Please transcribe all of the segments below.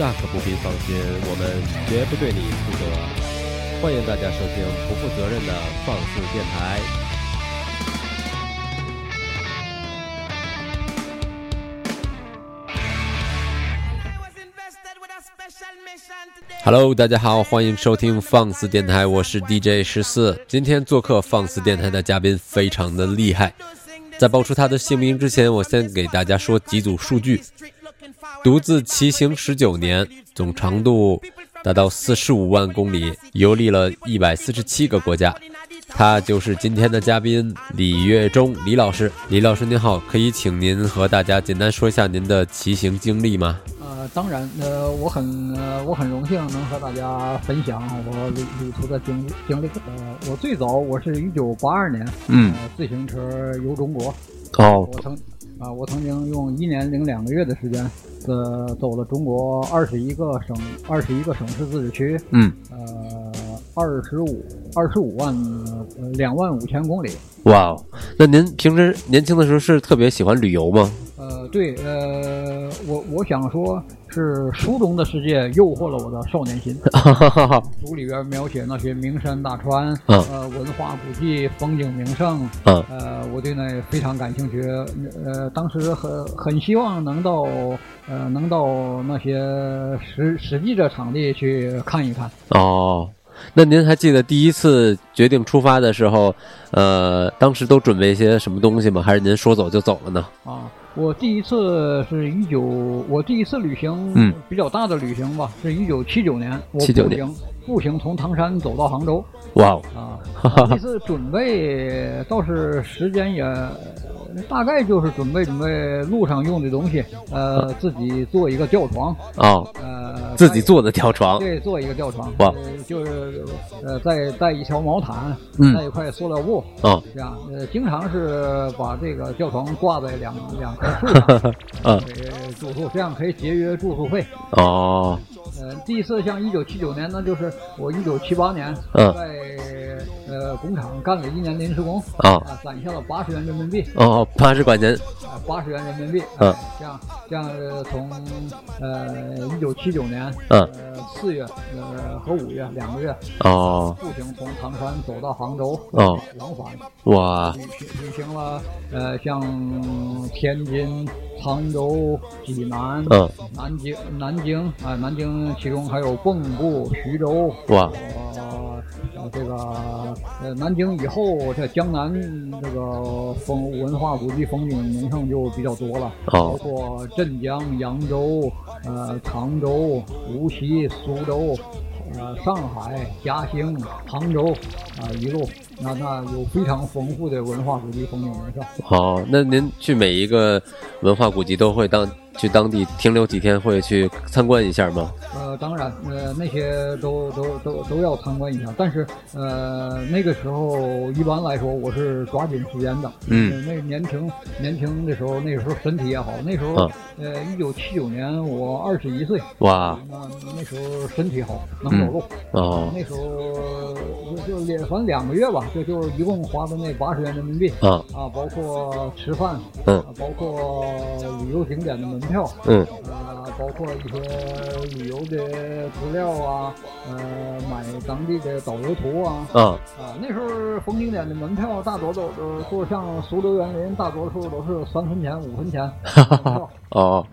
大可不必放心，我们绝不对你负责。欢迎大家收听不负责任的放肆电台。Hello，大家好，欢迎收听放肆电台，我是 DJ 十四。今天做客放肆电台的嘉宾非常的厉害，在报出他的姓名之前，我先给大家说几组数据：独自骑行十九年，总长度达到四十五万公里，游历了一百四十七个国家。他就是今天的嘉宾李月忠，李老师。李老师您好，可以请您和大家简单说一下您的骑行经历吗？呃，当然，呃，我很呃，我很荣幸能和大家分享我旅旅途的经历经历。呃，我最早我是一九八二年，嗯呃，自行车游中国，哦我曾啊、我曾经用一年零两个月的时间，呃，走了中国二十一个省，二十一个省市自治区，嗯，呃，二十五二十五万呃两万五千公里。哇哦，那您平时年轻的时候是特别喜欢旅游吗？呃，对，呃，我我想说，是书中的世界诱惑了我的少年心。书里边描写那些名山大川，嗯呃，文化古迹、风景名胜，嗯呃，我对那非常感兴趣。呃，当时很很希望能到呃能到那些实实际的场地去看一看。哦，那您还记得第一次决定出发的时候，呃，当时都准备一些什么东西吗？还是您说走就走了呢？啊，我第一次是一九，我第一次旅行，嗯，比较大的旅行吧，是一九七九年，我79步年行步行从唐山走到杭州哇哦，啊。第一次准备倒是时间也大概就是准备准备路上用的东西，呃，自己做一个吊床，哦，呃，自己做的吊床，对，做一个吊床，哇呃就是呃，再带一条毛毯，嗯带一块塑料布，哦，这样，呃，经常是把这个吊床挂在两两棵树上，嗯，给住宿，这样可以节约住宿费。哦，呃，第一次像一九七九年，呢就是我一九七八年嗯在呃工厂干了一年临时工，哦啊，攒下了八十元人民币，哦，八十块钱，啊，八十元人民币，嗯。哎这样这样呃从呃一九七九年嗯。呃四月呃和五月两个月哦，步行从唐山走到杭州，哦，往返哇，旅行旅行了，呃，像天津、沧州、济南、嗯，南京、南京啊、南京其中还有蚌埠、徐州，哇，呃，呃这个呃，南京以后，这江南这个风文化古迹风景名胜就比较多了，包哦，括镇江、扬州、呃，常州、无锡、苏州。呃，上海、嘉兴、杭州，啊、一路，那那有非常丰富的文化古迹风景名胜。好，那您去每一个文化古迹都会当去当地停留几天，会去参观一下吗？呃，当然，呃，那些都都都都要参观一下，但是，呃，那个时候一般来说，我是抓紧时间的。嗯呃那年轻年轻的时候，那个时候身体也好，那时候，嗯呃，一九七九年我二十一岁，哇，那那时候身体好，能走路。哦，那时候就就两反正两个月吧，就就一共花的那八十元人民币啊，啊，包括吃饭，嗯啊，包括旅游景点的门票，嗯，啊，包括一些旅游的资料啊，呃，买当地的导游图啊，啊，啊，那时候风景点的门票大多都都都像苏州园林，大多数都是三分钱、五分钱 门票。哦，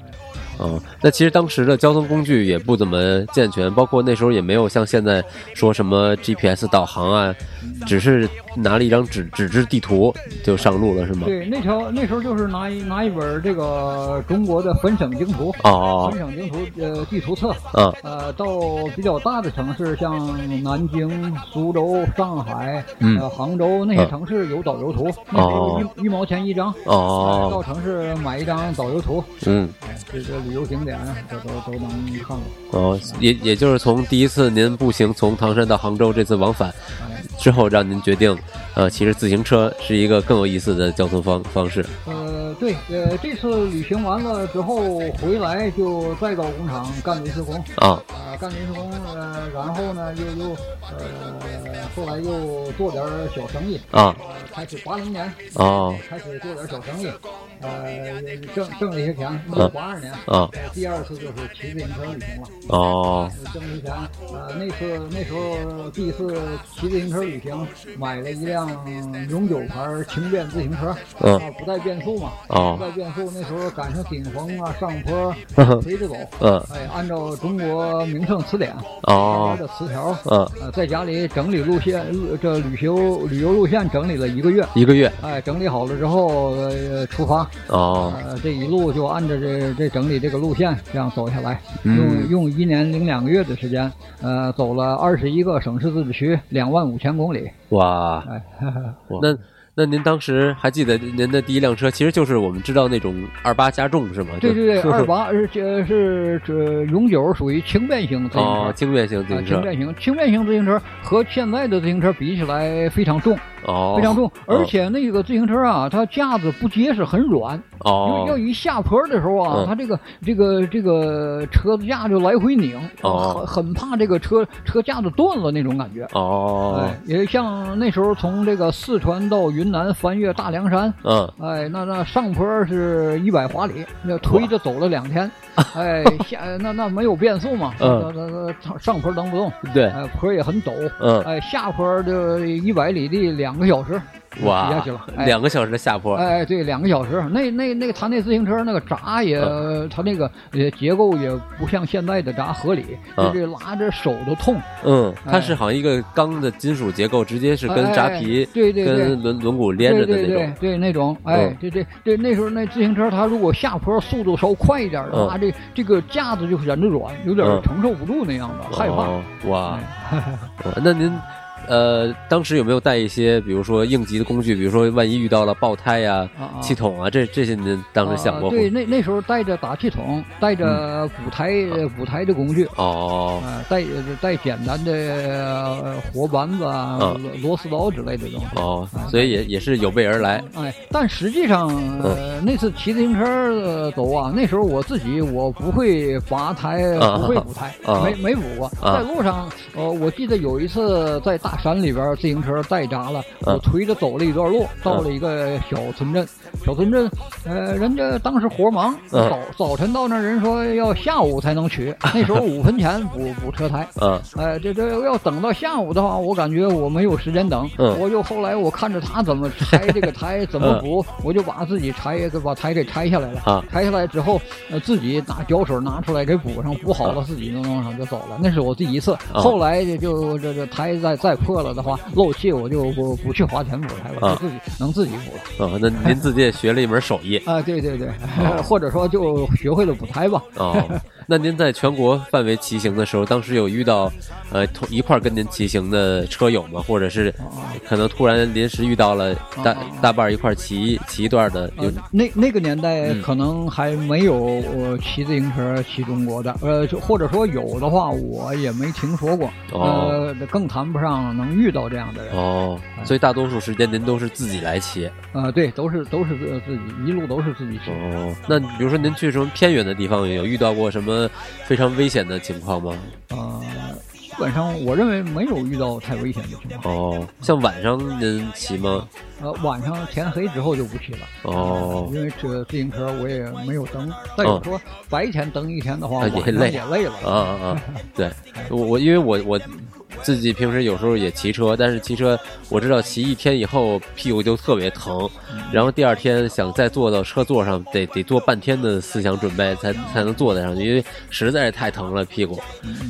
哦，那其实当时的交通工具也不怎么健全，包括那时候也没有像现在说什么 GPS 导航啊，只是拿了一张纸纸质地图就上路了，是吗？对，那条那时候就是拿一拿一本这个中国的分省经图，哦。分省经图呃地图册，啊，呃，到比较大的城市，像南京、苏州、上海、嗯。呃杭州那些嗯城市有导游图，那时候一一毛钱一张。哦。哎到哦，城市买一张导游图，嗯，哎，这个旅游景点这都都能看了。哦，也也就是从第一次您步行从唐山到杭州这次往返哎，之后，让您决定，呃，其实自行车是一个更有意思的交通方方式。呃，对，呃，这次旅行完了之后回来就再到工厂干临时工，啊，啊、干临时工，呃，然后呢又又呃，后来又做点小生意，啊，呃，开始八零年，哦，开始做点小生意，呃，挣挣了一些钱。八二年。啊，第二次就是骑自行车旅行了。哦，挣了一些钱。呃，那次那时候第一次骑自行车旅行，买了一辆永久牌轻便自行车，嗯，不带变速嘛。哦，不带变速，那时候赶上顶峰啊，上坡 推着走。嗯，哎，按照中国名胜词典哦的词条，嗯，呃，在家里整理路线，这旅游旅游路线整理了一个月。一个月。哎，整理好了之后，呃，出发。哦，呃，这一路就按照这这整理这个路线这样走下来，用用一年零两个月的时间，呃，走了二十一个省市自治区，两万五千公里。哇，哎，那。那您当时还记得您的第一辆车，其实就是我们知道那种二八加重是吗？对对对，二八是是这永久属于轻便型自行车。哦，轻便型自行车。轻便型轻便型自行车和现在的自行车比起来非常重。哦，非常重，而且那个自行车啊，它架子不结实，很软。哦，要一下坡的时候啊，它这个这个这个车子架就来回拧，哦，很很怕这个车车架子断了那种感觉。哦，哎，也像那时候从这个四川到云南翻越大凉山，嗯，哎，那那上坡是一百华里，那推着走了两天，哎，下那那没有变速嘛，嗯，那那那上坡蹬不动，对，哎，坡也很陡，嗯，哎，下坡就一百里地两。个小时，哇，下去了，两个小时的下坡，哎，对，两个小时。那那那他那自行车那个闸也，他那个也结构也不像现在的闸合理，就是拉着手都痛。嗯，它是好像一个钢的金属结构，直接是跟闸皮、对对跟轮轮毂连着的那种，对那种。哎，对对对那时候那自行车，它如果下坡速度稍快一点的话，这这个架子就显得软，有点承受不住那样的，害怕。哇，那您。呃，当时有没有带一些，比如说应急的工具，比如说万一遇到了爆胎呀、气筒啊，这这些您当时想过？对，那那时候带着打气筒，带着补胎补胎的工具。哦。带带简单的活扳子啊、螺丝刀之类的东西。哦，所以也也是有备而来。哎，但实际上，呃，那次骑自行车走啊，那时候我自己我不会拔胎，不会补胎，没没补过。在路上，呃，我记得有一次在大。山里边自行车带闸了，我推着走了一段路，到了一个小村镇。小村镇，呃，人家当时活忙，早早晨到那人说要下午才能取，那时候五分钱补补车胎。嗯，哎，这这要等到下午的话，我感觉我没有时间等。嗯，我就后来我看着他怎么拆这个胎，怎么 补，我就把自己拆把胎给拆下来了。啊，拆下来之后，呃，自己拿胶水拿出来给补上，补好了自己弄弄上就走了。那是我第一次。后来就这这胎再再破了的话，漏气我就不不去花钱补胎了，自己能自己补了。啊，那您自己也学了一门手艺 啊？对对对，或者说就学会了补胎吧。哦，那您在全国范围骑行的时候，当时有遇到呃同一块跟您骑行的车友吗？或者是可能突然临时遇到了大大半一块骑骑一段的？有那那个年代可能还没有骑自行车骑中国的，呃，或者说有的话，我也没听说过。呃，更谈不上能遇到这样的人。哦，所以大多数时间您都是自己来骑。啊，对，都是都是自自己一路都是自己骑。哦，那比如说您去什么偏远的地方，有遇到过什么非常危险的情况吗？啊，基本上我认为没有遇到太危险的情况。哦，像晚上您骑吗？呃，晚上天黑之后就不骑了。哦，因为这自行车我也没有蹬。再有说白天蹬一天的话，也累也累了。啊啊啊！对，我我因为我我。自己平时有时候也骑车，但是骑车我知道骑一天以后屁股就特别疼，然后第二天想再坐到车座上，得得做半天的思想准备才才能坐得上去，因为实在是太疼了屁股。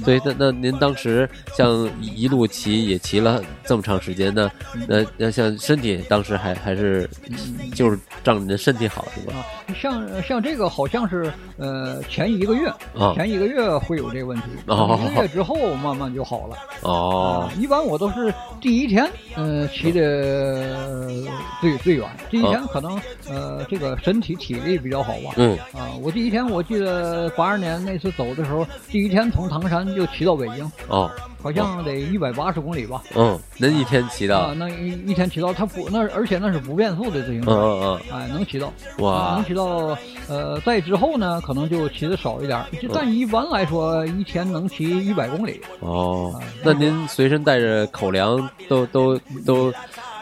所以那那您当时像一路骑也骑了这么长时间呢，那那像身体当时还还是就是仗着您身体好是吧？像像这个好像是呃前一个月，前一个月会有这个问题，一个月之后慢慢就好了。哦，一般我都是第一天，嗯，骑的最最远。第一天可能呃，这个身体体力比较好吧。嗯。啊，我第一天我记得八二年那次走的时候，第一天从唐山就骑到北京。哦。好像得一百八十公里吧。嗯，那一天骑到？啊，那一一天骑到，它不那而且那是不变速的自行车。嗯嗯嗯。哎，能骑到。哇。能骑到，呃，在之后呢，可能就骑的少一点，就但一般来说，一天能骑一百公里。哦。那您随身带着口粮，都都都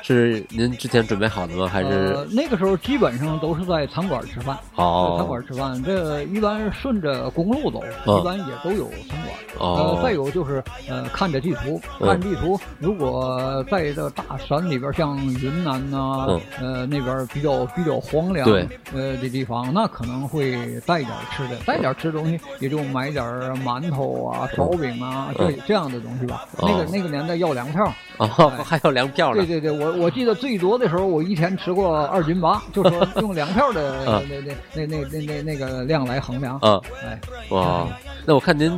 是您之前准备好的吗？还是呃那个时候基本上都是在餐馆吃饭，哦餐馆吃饭，这一般顺着公路走，嗯一般也都有餐馆。哦呃，再有就是呃，看着地图，嗯看地图，如果在这大山里边，像云南呐、嗯呃那边比较比较荒凉对呃的地方，那可能会带点吃的，带点吃的东西，也就买点馒头啊、烧饼啊，这这样的东西吧。那个那个年代要粮票，哦，还要粮票呢对？对对，我我记得最多的时候，我一天吃过二斤八，就说用粮票的嗯 那那那那那那那个量来衡量。啊，哎，哇，那我看您，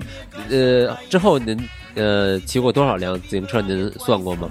呃，之后您呃骑过多少辆自行车？您算过吗？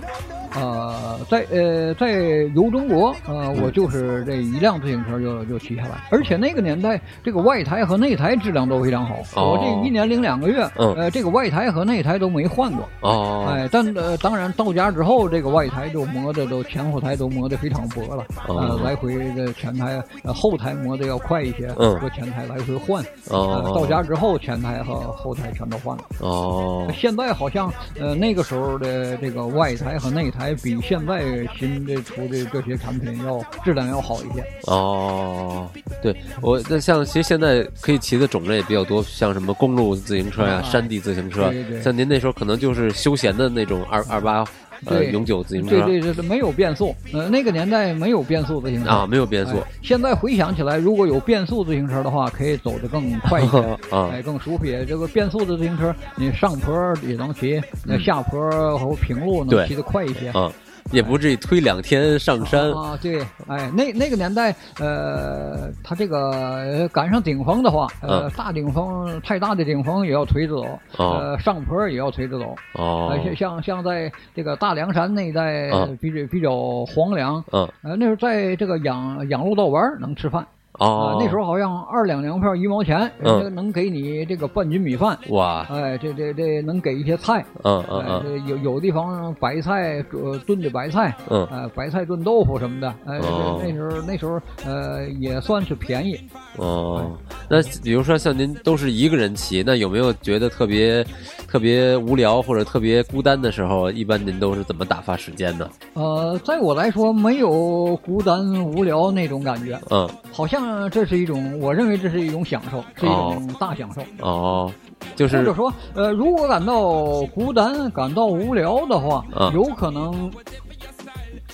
呃，在呃在游中国，呃，我就是这一辆自行车就就骑下来，而且那个年代这个外胎和内胎质量都非常好。哦我这一年零两个月，嗯呃，这个外胎和内胎都没换过。哦，哎，但呃，当然到家之后，这个外胎就磨的都前后胎都磨得非常薄了，哦呃，来回的前胎、呃后胎磨得要快一些，嗯和前胎来回换。哦呃，到家之后前胎和后胎全都换了。哦，现在好像呃那个时候的这个外胎和内胎比现在新的出的这些产品要质量要好一些。哦，对我那像其实现在可以骑的种类也比较多，像什么公路自行车呀、啊山地自行车对对，像您那时候可能就是休闲的那种二二八呃对永久自行车对对对，对没有变速，呃，那个年代没有变速自行车啊，没有变速哎现在回想起来，如果有变速自行车的话，可以走得更快一些。啊哎，更舒服些。这个变速的自行车，你上坡也能骑，那嗯下坡和平路能骑得快一些。啊，也不至于推两天上山啊，对，哎，那那个年代，呃，他这个呃赶上顶峰的话，呃，嗯大顶峰太大的顶峰也要推着走，哦呃，上坡也要推着走。哦呃，像像像在这个大凉山那一带嗯比较比较荒凉，嗯呃，那时候在这个养养鹿道湾儿能吃饭。哦。啊，，那时候好像二两粮票一毛钱，嗯。人家能给你这个半斤米饭，哇，哎，这这这能给一些菜，哎，嗯。嗯有有地方白菜呃炖的白菜，嗯。呃，白菜炖豆腐什么的，哎，那时候那时候呃也算是便宜。哦，那比如说像您都是一个人骑，那有没有觉得特别特别无聊或者特别孤单的时候？一般您都是怎么打发时间呢？呃，在我来说，没有孤单无聊那种感觉，嗯，好像这是一种，我认为这是一种享受，是一哦种大享受。哦，就是或者说，呃，如果感到孤单、感到无聊的话，啊有可能，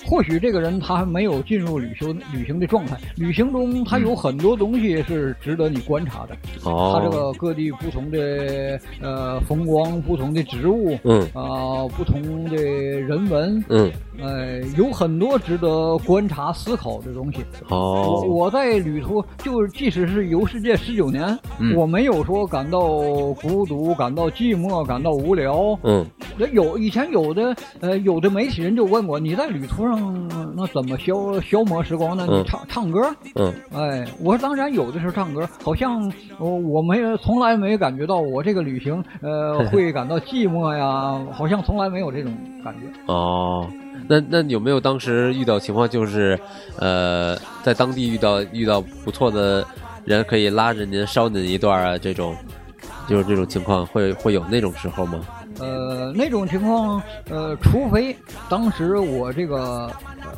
或许这个人他还没有进入旅行旅行的状态。旅行中，他有很多东西是值得你观察的。哦，他这个各地不同的呃风光、不同的植物，嗯啊、不同的人文，嗯呃，有很多值得观察、思考的东西。我哦我在旅途，就是即使是游世界十九年，嗯我没有说感到孤独、感到寂寞、感到无聊。嗯那有以前有的呃有的媒体人就问我，你在旅途上那怎么消消磨时光呢？嗯你唱唱歌？嗯哎，我说当然有的时候唱歌，好像我我没有从来没感觉到我这个旅行呃 会感到寂寞呀，好像从来没有这种感觉。哦。那那有没有当时遇到情况，就是，呃，在当地遇到遇到不错的人，可以拉着您捎您一段啊？这种，就是这种情况会会有那种时候吗？呃，那种情况，呃，除非当时我这个，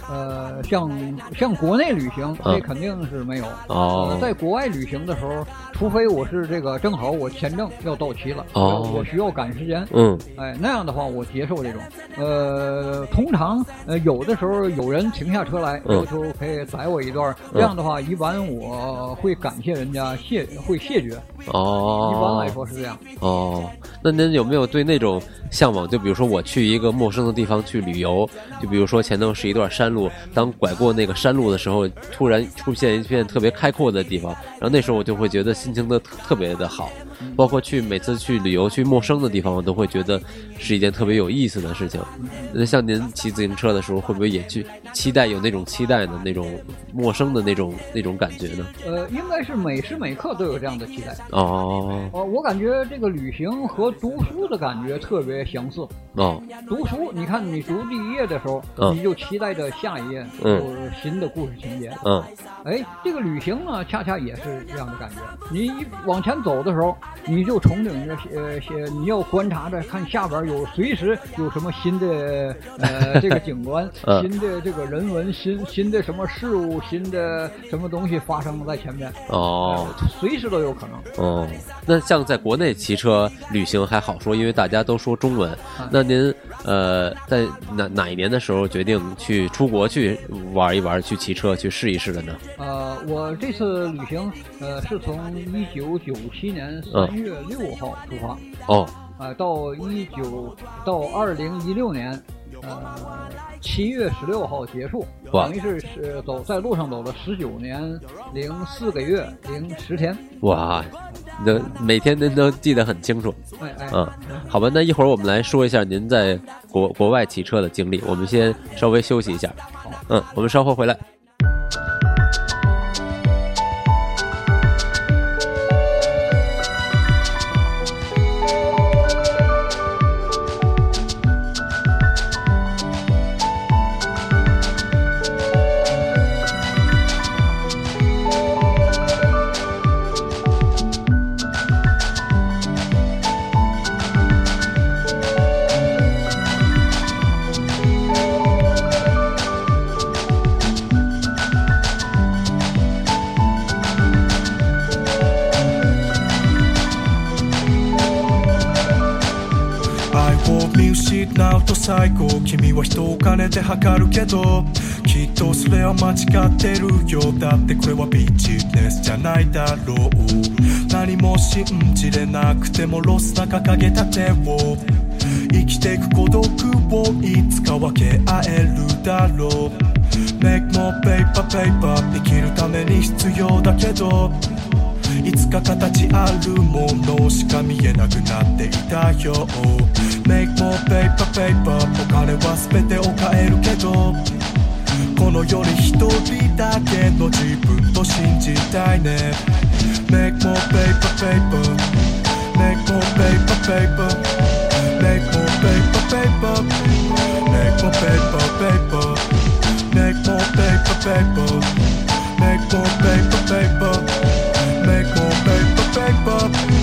呃，像像国内旅行，嗯这肯定是没有。哦呃，在国外旅行的时候，除非我是这个正好我签证要到期了，哦我需要赶时间，嗯哎，那样的话我接受这种。呃，通常呃有的时候有人停下车来嗯要求可以载我一段儿，这样的话一般我会感谢人家谢会谢绝，哦，一般来说是这样。哦，那您有没有对那种向往？就比如说我去一个陌生的地方去旅游，就比如说前头是一段山路，当拐过那个山路的时候，突然出现一片特别开阔的地方，然后那时候我就会觉得心情的特别的好。包括去每次去旅游去陌生的地方，我都会觉得是一件特别有意思的事情。那像您骑自行车的时候，会不会也去期待有那种期待的？那种陌生的那种那种感觉呢？呃，应该是每时每刻都有这样的期待。哦呃，我感觉这个旅行和读书的感觉特别相似。哦读书，你看你读第一页的时候，嗯你就期待着下一页嗯有新的故事情节。嗯哎，这个旅行呢，恰恰也是这样的感觉。你往前走的时候，你就憧憬着呃些，你要观察着看下边有随时有什么新的呃 这个景观，新的这个人文，新新的什么事物，新的什么东西发生在前面。哦，随时都有可能。哦，那像在国内骑车旅行还好说，因为大家都说中文。那您呃在哪哪一年的时候决定去出国去玩一玩，去骑车去试一试的呢？呃，我这次旅行，呃，是从一九九七年三月六号出发，哦，呃，到一九到二零一六年，呃，七月十六号结束，等于是是走在路上走了十九年零四个月零十天。哇，那每天您都记得很清楚。哎哎，嗯，好吧，那一会儿我们来说一下您在国国外骑车的经历。我们先稍微休息一下。好，嗯，我们稍后回来。最高君は人を金で測るけどきっとそれは間違ってるよ。だってこれはビジネスじゃないだろう。何も信じれなくてもロスな掲げた手を。生きていく孤独をいつか分け合えるだろう。Make more paper paper 生きるために必要だけど。つか形あるものしか見えなくなっていたよ Make more paper paper お金は全てを変えるけどこの世に一人だけの自分と信じたいね Make more paper paper Make more paper paper Make more paper paper Make more paper paper Make more paper paper Make more paper paper Make more Pop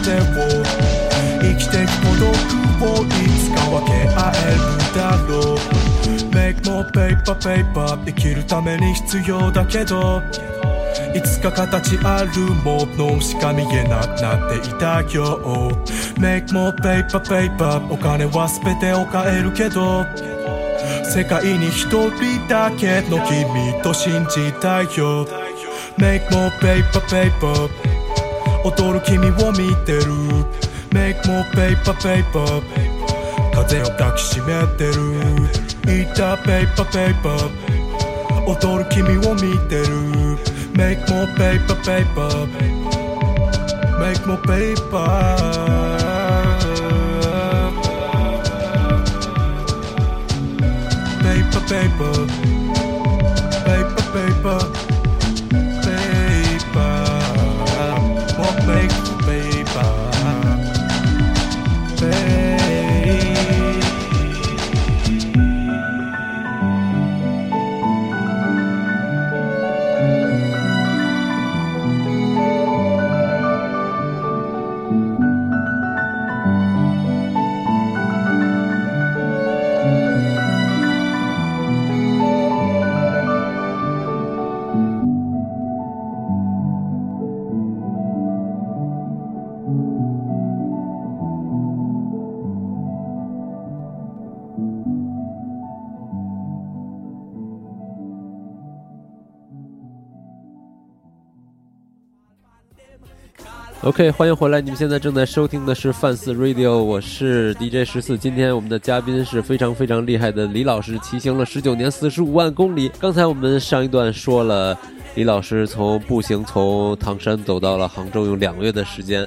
掲げた手を生きていく孤独をいつか分け合えるだろう。Make more paper paper. 生きるために必要だけど。いつか形あるものしか見えなくなっていたよ Make more paper paper. お金は全てを変えるけど。世界に一人だけの君と信じたいよ。Make more paper paper. 踊る君を見てる Make more paper paper 風を抱きしめてるいた paper paper 踊る君を見てる Make more paper paper Make more paper Paper paper Paper OK，欢迎回来！你们现在正在收听的是范四 Radio，我是 DJ 十四。今天我们的嘉宾是非常非常厉害的李老师，骑行了十九年四十五万公里。刚才我们上一段说了，李老师从步行从唐山走到了杭州，用两个月的时间，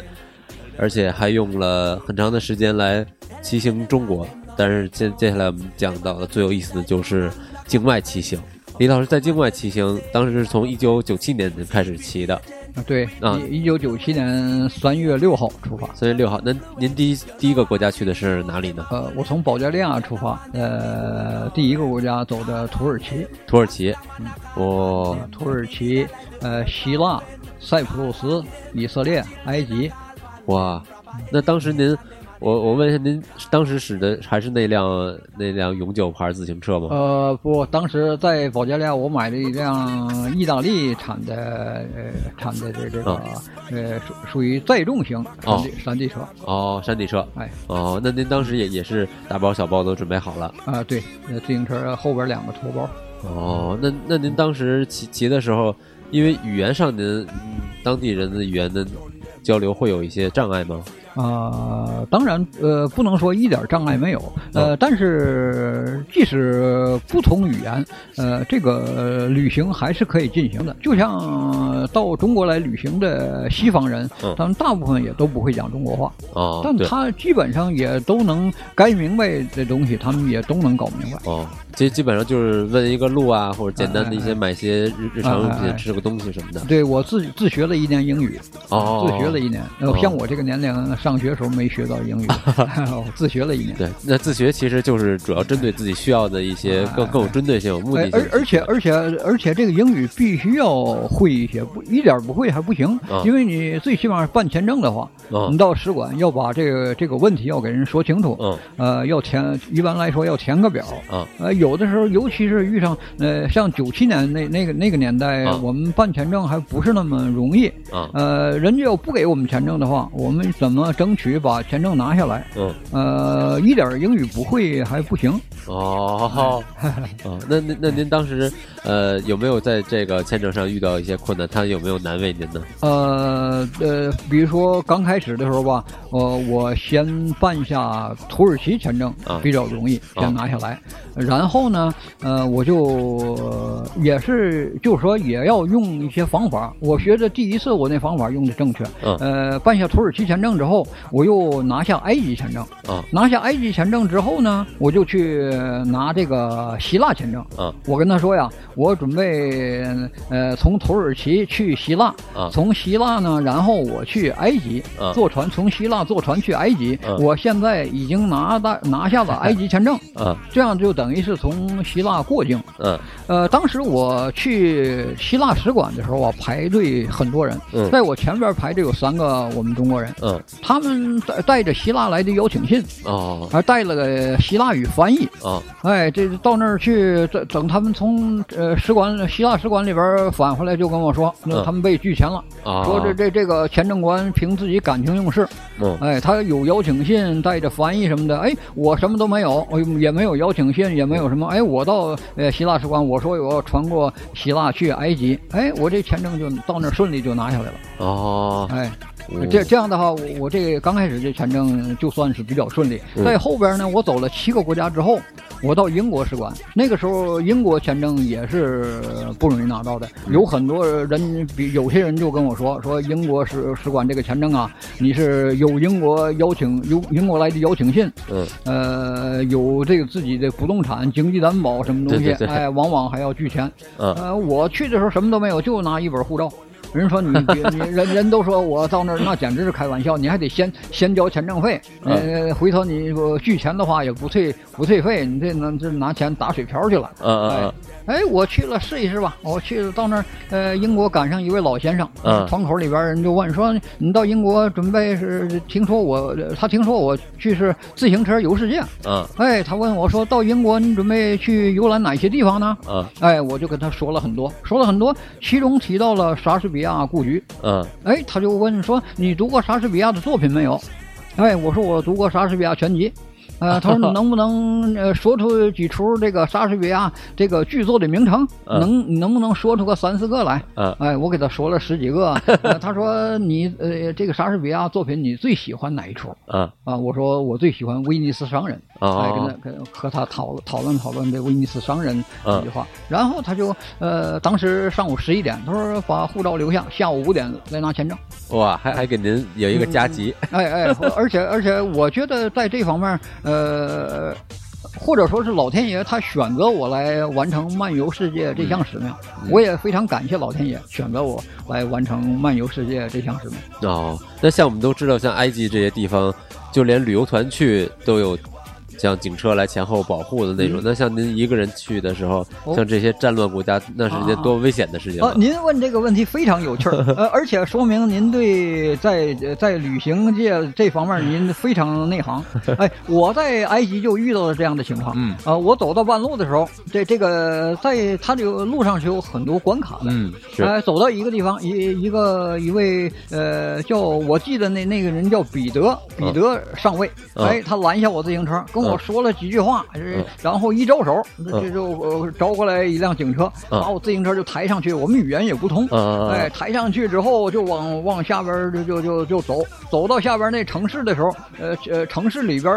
而且还用了很长的时间来骑行中国。但是接接下来我们讲到的最有意思的就是境外骑行。李老师在境外骑行，当时是从一九九七年开始骑的。啊，对，啊一九九七年三月六号出发。三月六号，那您第一第一个国家去的是哪里呢？呃，我从保加利亚出发，呃，第一个国家走的土耳其，土耳其。嗯，我，土耳其，呃，希腊、塞浦路斯、以色列、埃及。哇，那当时您，我我问一下，您当时使的还是那辆那辆永久牌自行车吗？呃，不，当时在保加利亚，我买了一辆意大利产的，呃，产的这这个，呃，属属于载重型山地、山地车。哦，山地车。哎，哦，那您当时也也是大包小包都准备好了？啊，对，那自行车后边两个托包。哦，那那您当时骑骑的时候，因为语言上您、嗯当地人的语言的交流会有一些障碍吗？啊、当然，呃，不能说一点障碍没有，呃，但是即使不同语言，呃，这个呃旅行还是可以进行的。就像呃到中国来旅行的西方人嗯，他们大部分也都不会讲中国话，哦，但他基本上也都能该明白的东西，他们也都能搞明白。哦，基基本上就是问一个路啊，或者简单的一些哎哎买些日日常用品、哎哎吃个东西什么的。对我自自学了一年英语，哦，自学了一年。像我这个年龄，上学时候没学到英语，我自学了一年。对，那自学其实就是主要针对自己需要的一些更更有针对性、有目的。而而且而且而且这个英语必须要会一些，不一点不会还不行，啊因为你最起码办签证的话，嗯你到使馆要把这个这个问题要给人说清楚，嗯呃，要填，一般来说要填个表，啊呃，有的时候尤其是遇上呃像九七年那那个那个年代，啊我们办签证还不是那么容易，啊呃，人家要不给我们签证的话，我们怎么争取把签证拿下来？嗯呃，一点英语不会还不行。哦 哦，那那那您当时呃有没有在这个签证上遇到一些困难？他有没有难为您呢？呃呃，比如说刚开始的时候吧，呃，我先办下土耳其签证啊比较容易，啊先拿下来。然后呢，呃，我就、呃也是就是说也要用一些方法。我觉得第一次我那方法用的正确。嗯呃，办下土耳其签证之后，我又拿下埃及签证。啊拿下埃及签证之后呢，我就去拿这个希腊签证。啊我跟他说呀，我准备呃从土耳其去希腊，啊从希腊呢，然后我去埃及，啊坐船从希腊坐船去埃及。嗯我现在已经拿到拿下了 埃及签证，啊这样就等于是从希腊过境。嗯。呃，当时我去希腊使馆的时候啊，排队很多人，嗯。在我前边排着有三个我们中国人，嗯。他们带带着希腊来的邀请信，哦。还带了个希腊语翻译。哦。哎，这到那儿去，等等他们从呃使馆希腊使馆里边返回来，就跟我说，那嗯。他们被拒签了，啊，说这这这个签证官凭自己感情用事，嗯。哎，他有邀请信，带着翻译什么的，哎，我什么都没有，我也没有邀请信，也没有什么，哎，我到呃希腊使馆，我说我要穿过希腊去埃及，哎，我这签证就到那儿顺利就拿下来了，哦哎。嗯这这样的话，我我这刚开始这签证就算是比较顺利。嗯在后边呢，我走了七个国家之后，我到英国使馆。那个时候英国签证也是不容易拿到的，嗯有很多人比有些人就跟我说说英国使使馆这个签证啊，你是有英国邀请有英国来的邀请信，嗯呃，有这个自己的不动产、经济担保什么东西，对对对哎，往往还要拒签。嗯呃，我去的时候什么都没有，就拿一本护照。人说你你你人人都说我到那儿那简直是开玩笑，你还得先先交签证费，呃，回头你我拒签的话也不退不退费，你这能这拿钱打水漂去了。嗯哎嗯哎，我去了试一试吧。我去了到那儿，呃，英国赶上一位老先生，嗯窗口里边人就问说：“你到英国准备是？听说我他听说我去是自行车游世界。嗯哎，他问我说：到英国你准备去游览哪些地方呢？嗯哎，我就跟他说了很多，说了很多，其中提到了莎士比亚故居。嗯哎，他就问说：“你读过莎士比亚的作品没有？”哎，我说我读过莎士比亚全集。呃，他说能不能呃说出几出这个莎士比亚这个剧作的名称？嗯能能不能说出个三四个来？嗯哎，我给他说了十几个。呃 他说你呃这个莎士比亚作品你最喜欢哪一出？啊啊，我说我最喜欢威尼斯商人，哦哎，跟他跟和他讨论讨论讨论这威尼斯商人嗯这句话，然后他就呃，当时上午十一点，他说把护照留下，下午五点来拿签证，哇，还还给您有一个加急，哎哎，而且而且我觉得在这方面，呃。或者说是老天爷他选择我来完成漫游世界这项使命，我也非常感谢老天爷选择我来完成漫游世界这项使命。哦，那像我们都知道，像埃及这些地方，就连旅游团去都有像警车来前后保护的那种。嗯那像您一个人去的时候，哦像这些战乱国家，那是一件多危险的事情啊！呃，您问这个问题非常有趣儿，呃，而且说明您对在呃在旅行界这方面您非常内行。哎，我在埃及就遇到了这样的情况。嗯，呃，我走到半路的时候，这这个在它这个路上是有很多关卡的。嗯，是哎，走到一个地方，一一个一位呃，叫我记得那那个人叫彼得，彼得上尉，嗯哎，他拦下我自行车，跟我说了几句话，呃然后一招手，这这就呃招过来一辆警车，嗯。把我自行车就抬上去，我们语言也不通，嗯哎，抬上去之后就往往下边就就就就走，走到下边那城市的时候，呃呃，城市里边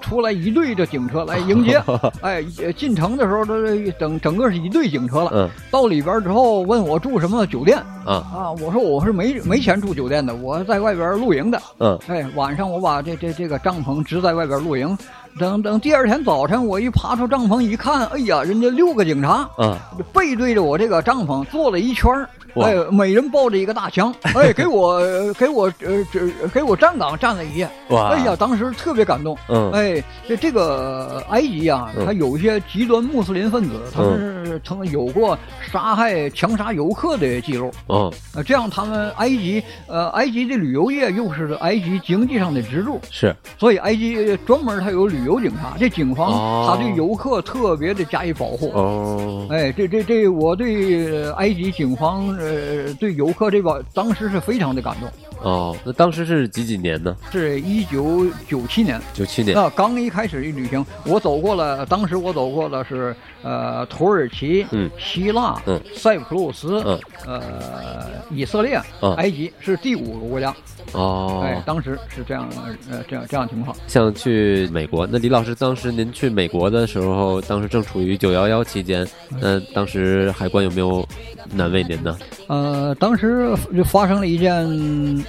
出来一队的警车来 迎接，哎，呃进城的时候都是整整个是一队警车了。嗯。到里边之后问我住什么酒店。啊啊，我说我是没没钱住酒店的，我在外边露营的。嗯。哎，晚上我把这这这个帐篷支在外边露营，等等第二天早晨我一爬出帐篷一看，哎呀，人家六个警察嗯，背对着我这个帐篷坐了一圈儿哎，每人抱着一个大枪，哎，给我给我呃这给我站岗站了一夜，哇，哎呀，，当时特别感动。嗯。哎，这这个埃及啊，嗯。它有一些极端穆斯林分子，他们是曾有过杀害、强杀游客的记录。嗯，呃，这样他们埃及，呃，埃及的旅游业又是埃及经济上的支柱，是，所以埃及专门它有旅游警察，这警方哦他对游客特别的加以保护。哦，哎，这这这，我对呃埃及警方呃对游客这个当时是非常的感动。哦，那当时是几几年呢？是一九九七年，九七年，那，刚一开始一旅行，我走过了，当时我走过了是呃土耳其、嗯希腊、嗯塞浦路斯、嗯呃以色列、嗯埃及是第五个国家。哦，哎，当时是这样呃这样这样情况。像去美国，那李老师当时您去美国的时候，当时正处于九幺幺期间，那当时海关有没有难为您呢？呃，当时就发生了一件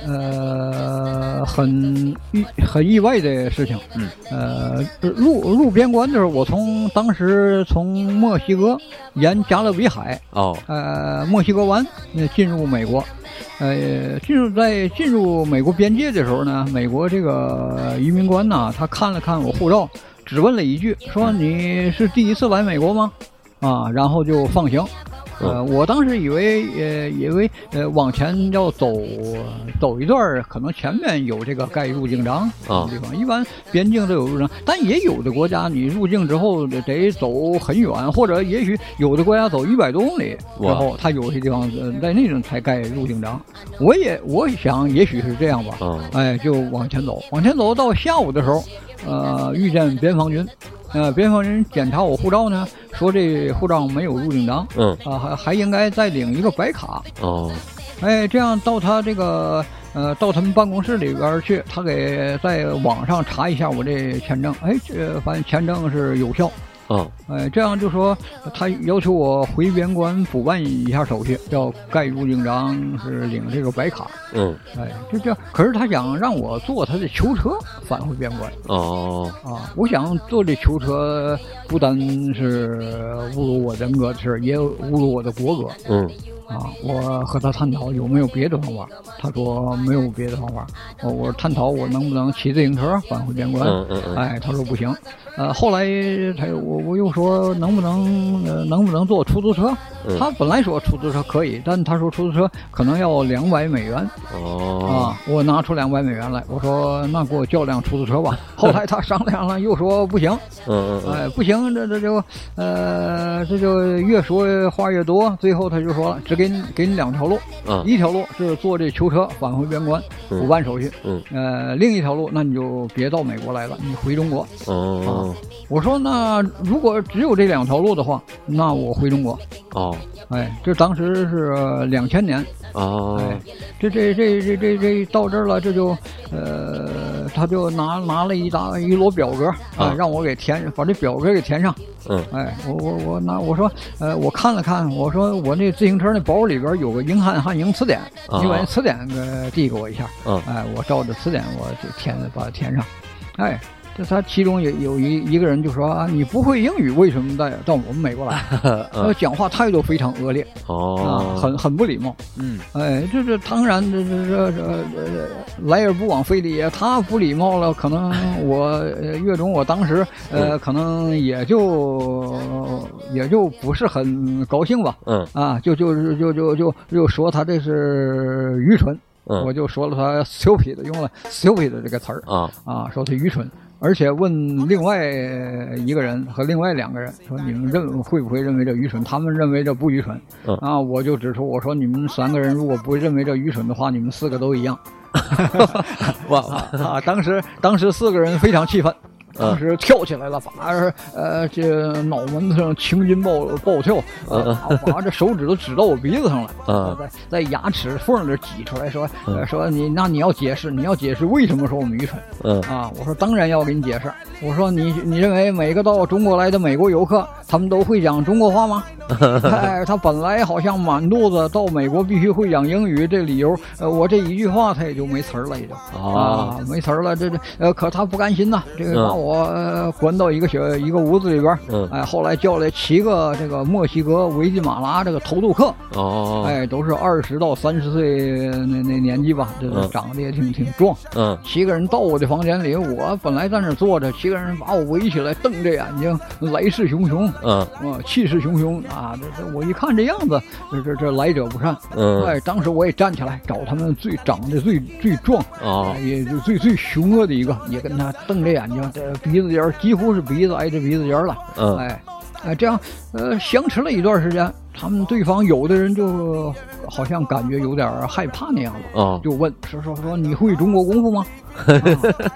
呃很意很意外的事情。嗯，呃，入入边关的时候，我从当时从墨西哥沿加勒比海哦，呃，墨西哥湾那进入美国，呃，进入在进入美国边界的时候呢，美国这个移民官呐，他看了看我护照，只问了一句，说你是第一次来美国吗？啊，然后就放行。呃，我当时以为，呃，以为呃往前要走走一段儿，可能前面有这个盖入境章啊地方，一般边境都有入境章，但也有的国家你入境之后得得走很远，或者也许有的国家走一百多公里之后，它有些地方呃在那种才盖入境章。我也我想也许是这样吧，哦，哎，就往前走，往前走到下午的时候，呃，遇见边防军，呃，边防人检查我护照呢，说这护照没有入境章，嗯，啊，还还应该再领一个白卡，哦，哎，这样到他这个呃，到他们办公室里边去，他给在网上查一下我这签证，哎，这反正签证是有效。哦，哎，这样就说他要求我回边关补办一下手续，要盖入境章，是领这个白卡。嗯，哎，就这样。可是他想让我坐他的囚车返回边关哦，啊！我想坐这囚车，不单是侮辱我人格的事儿，也侮辱我的国格嗯，啊！我和他探讨有没有别的方法，他说没有别的方法。我我探讨我能不能骑自行车返回边关。嗯嗯嗯，哎，他说不行，呃，后来他我我又说能不能呃能不能坐出租车？嗯他本来说出租车可以，但他说出租车可能要两百美元哦，啊。我拿出两百美元来，我说那给我叫辆出租车吧。后来他 商量了，又说不行，嗯嗯嗯，哎，不行，这这就呃这就越说话越多，最后他就说了只给你给你两条路，嗯一条路是坐这囚车返回边关嗯补办手续，嗯呃，另一条路那你就别到美国来了，你回中国。哦我说那如果只有这两条路的话，那我回中国。哦哎，这当时是两千年，哦哎，这这这这这这到这儿了，这就呃，他就拿拿了一沓一摞表格啊啊，让我给填，把这表格给填上。嗯哎，我我我拿我说，呃，我看了看，我说我那自行车那包里边有个英汉汉英词典，啊你把那词典给递给我一下。嗯哎，我照着词典我就填把它填上。哎，这他其中有有一一个人就说啊，你不会英语，为什么到到我们美国来？呃，嗯讲话态度非常恶劣啊，哦很很不礼貌。嗯哎，这这当然，这这这这这来而不往非礼也。他不礼貌了，可能我呃岳总，我当时呃，可能也就也就不是很高兴吧。嗯啊，就就就就就就说他这是愚蠢，嗯我就说了他 stupid，用了 stupid 这个词儿啊啊，说他愚蠢。而且问另外一个人和另外两个人说：“你们认会不会认为这愚蠢？”他们认为这不愚蠢。嗯啊，我就指出我说：“你们三个人如果不认为这愚蠢的话，你们四个都一样。哇啊，当时当时四个人非常气愤，嗯当时跳起来了，把呃这脑门子上青筋暴暴跳，嗯呃把把这手指都指到我鼻子上了，嗯。在在牙齿缝里挤出来说，呃嗯说你那你要解释，你要解释为什么说我们愚蠢。嗯。啊？我说当然要给你解释，我说你你认为每个到中国来的美国游客，他们都会讲中国话吗？哎，他本来好像满肚子到美国必须会讲英语，这理由，呃，我这一句话他也就没词儿了，也就。哦。啊，没词儿了，这这呃，可他不甘心呐，这个嗯。把我、呃关到一个小一个屋子里边儿，嗯。哎，后来叫来七个这个墨西哥危地马拉这个偷渡客，哦。哎，都是二十到三十岁那那年纪吧，这长得也挺挺壮，嗯。七个人到我的房间里，我本来在那坐着，七个人把我围起来，瞪着眼睛，来势汹汹，嗯。啊，气势汹汹啊！这这我一看这样子，这这这来者不善。嗯。哎，当时我也站起来找他们最长得最最壮，哦。哎也就最最凶恶的一个，也跟他瞪着眼睛，这鼻子尖儿几乎是鼻子挨着鼻子尖儿了。嗯哎，哎，这样呃相持了一段时间，他们对方有的人就好像感觉有点害怕那样子，哦就问说说说你会中国功夫吗？啊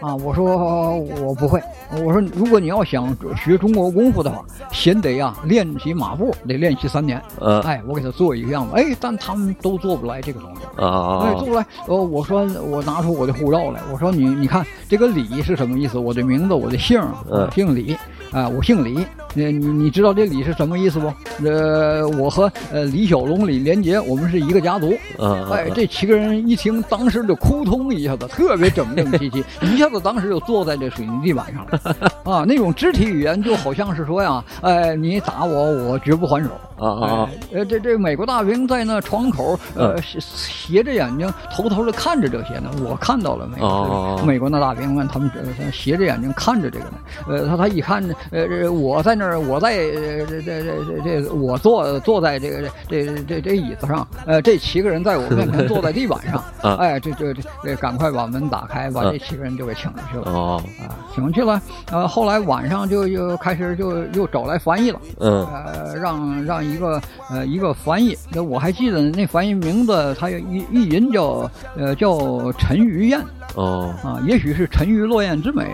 啊，我说我不会。我说如果你要想学中国功夫的话，先得呀练习马步，得练习三年。嗯哎，我给他做一个样子，哎，但他们都做不来这个东西。哎，啊做不来。呃，我说我拿出我的护照来，我说你你看这个李是什么意思？我的名字，我的姓姓李啊，我姓李。你，你你知道这李是什么意思不？呃，我和呃李小龙、李连杰，我们是一个家族。嗯哎，这七个人一听，当时就扑通一下子，特别整整齐齐，一下子当时就坐在这水泥地板上了，啊，那种肢体语言就好像是说呀，哎，你打我，我绝不还手。啊啊哎，这这美国大兵在那窗口，呃，斜斜着眼睛，偷偷的看着这些呢。我看到了美国、美国那大兵们，他们斜着眼睛看着这个呢。呃，他他一看，呃，我在那儿，我在这这这这这，我坐坐在这个这这这椅子上，呃，这七个人在我面前坐在地板上，哎，这这这，赶快把门打开，把啊这七个人就给请出去了。哦。啊，请去了，呃，后来晚上就又开始就又找来翻译了，嗯。呃，让让一个呃一个翻译，那我还记得那翻译名字，他有译译音叫呃叫陈于晏哦。啊，也许是沉鱼落雁之美，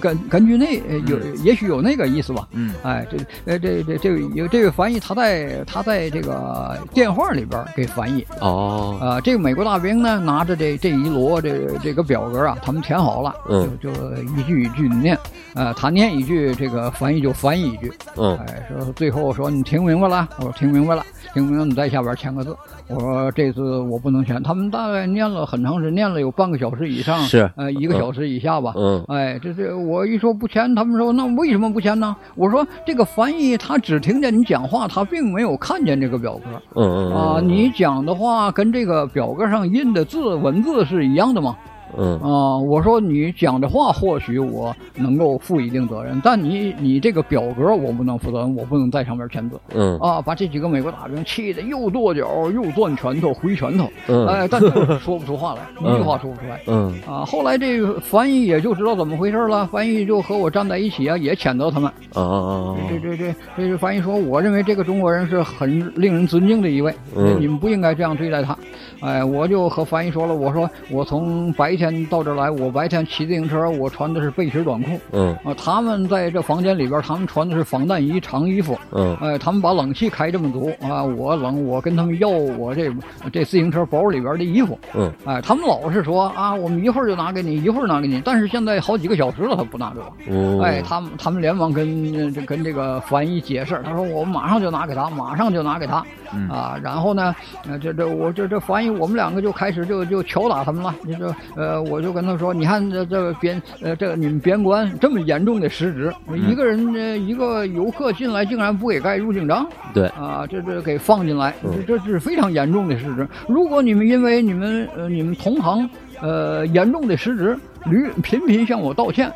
根根据那呃有也许有那个意思吧，嗯。哎，这呃这这这个有这位翻译，他在他在这个电话里边给翻译，哦。啊，这个美国大兵呢，拿着这这一摞这这个表格啊，他们填好了，嗯就就一句一句的念，呃，他念一句，这个翻译就翻译一句，嗯哎，说最后说你听明白了，我说听明白了，听明白了，你在下边签个字。我说这次我不能签，他们大概念了很长时间，念了有半个小时以上，是呃一个小时以下吧。嗯哎，这这我一说不签，他们说那为什么不签呢？我说这个翻译他只听见你讲话，他并没有看见这个表格。嗯嗯啊，你讲的话跟这个表格上印的字文字是一样的吗？嗯啊、我说你讲的话或许我能够负一定责任，但你你这个表格我不能负责任，我不能在上面签字。嗯啊，把这几个美国大兵气得又跺脚又攥拳头挥拳头，嗯哎，但就是说不出话来，一句话说不出来。嗯啊，后来这个翻译也就知道怎么回事了，翻译就和我站在一起啊，也谴责他们。啊啊这这这这这翻译说，我认为这个中国人是很令人尊敬的一位，嗯你们不应该这样对待他。哎，我就和翻译说了，我说我从白天到这儿来，我白天骑自行车，我穿的是背心短裤。嗯啊，他们在这房间里边，他们穿的是防弹衣、长衣服。嗯哎，他们把冷气开这么足啊，我冷，我跟他们要我这这自行车包里边的衣服。嗯哎，他们老是说啊，我们一会儿就拿给你，一会儿拿给你，但是现在好几个小时了，他不拿给我。嗯，哎，他们他们连忙跟这跟这个翻译解释，他说我马上就拿给他，马上就拿给他，嗯。啊，然后呢，呃，这这我这这翻译，我们两个就开始就就敲打他们了，你说呃，我就跟他说，你看这这个边呃这个你们边关这么严重的失职，一个人呃一个游客进来竟然不给盖入境章，对，啊，这这给放进来，嗯。这这是非常严重的失职。如果你们因为你们呃你们同行呃严重的失职，屡频频向我道歉，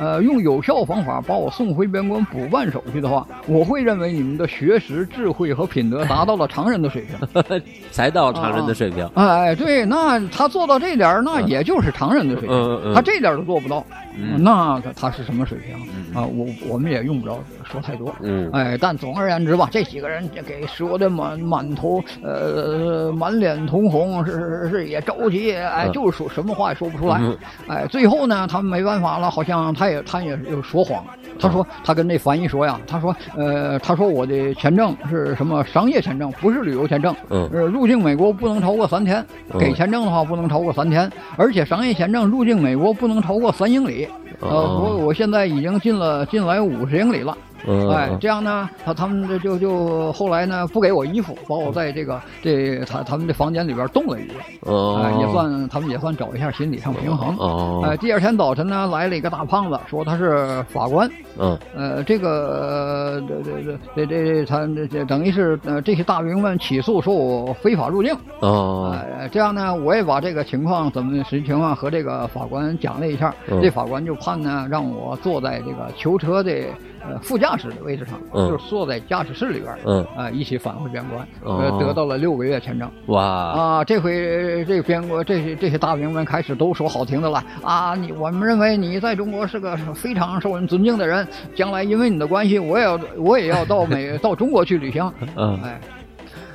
呃用有效方法把我送回边关补办手续的话，我会认为你们的学识、智慧和品德达到了常人的水平。才到常人的水平。哎，对，那他做到这点儿那也就是常人的水平。嗯嗯嗯他这点儿都做不到，嗯那他他是什么水平嗯啊？我我们也用不着说太多。嗯哎，但总而言之吧，这几个人给说的满满头呃满脸通红，是是是也着急，哎，嗯就是说什么话也说不出来。嗯哎，最后呢，他们没办法了，好像他也他也有说谎。他说他跟那翻译说呀，他说呃，他说我的签证是什么商业签证，不是旅游签证。嗯呃，入境美国不能超过三天，嗯给签证的话不能超过三天，而且商业签证入境美国不能超过三英里。呃，哦我我现在已经进了进来五十英里了。嗯，哎，这样呢，他他们这就就后来呢不给我衣服，把我在这个这他他们的房间里边冻了一夜，哦，哎，也算他们也算找一下心理上平衡。哦，哎，第二天早晨呢，来了一个大胖子，说他是法官。嗯呃，这个这这这这这他这这等于是呃这些大兵们起诉说我非法入境。哦，哎，这样呢，我也把这个情况怎么实际情况和这个法官讲了一下，嗯这法官就判呢让我坐在这个囚车的呃副驾驶的位置上，嗯就是坐在驾驶室里边儿，嗯啊、一起返回边关，得到了六个月签证。哇，啊，这回这个边国这些这些大兵们开始都说好听的了啊！你我们认为你在中国是个非常受人尊敬的人，将来因为你的关系，我也要我也要到美 到中国去旅行。嗯，哎，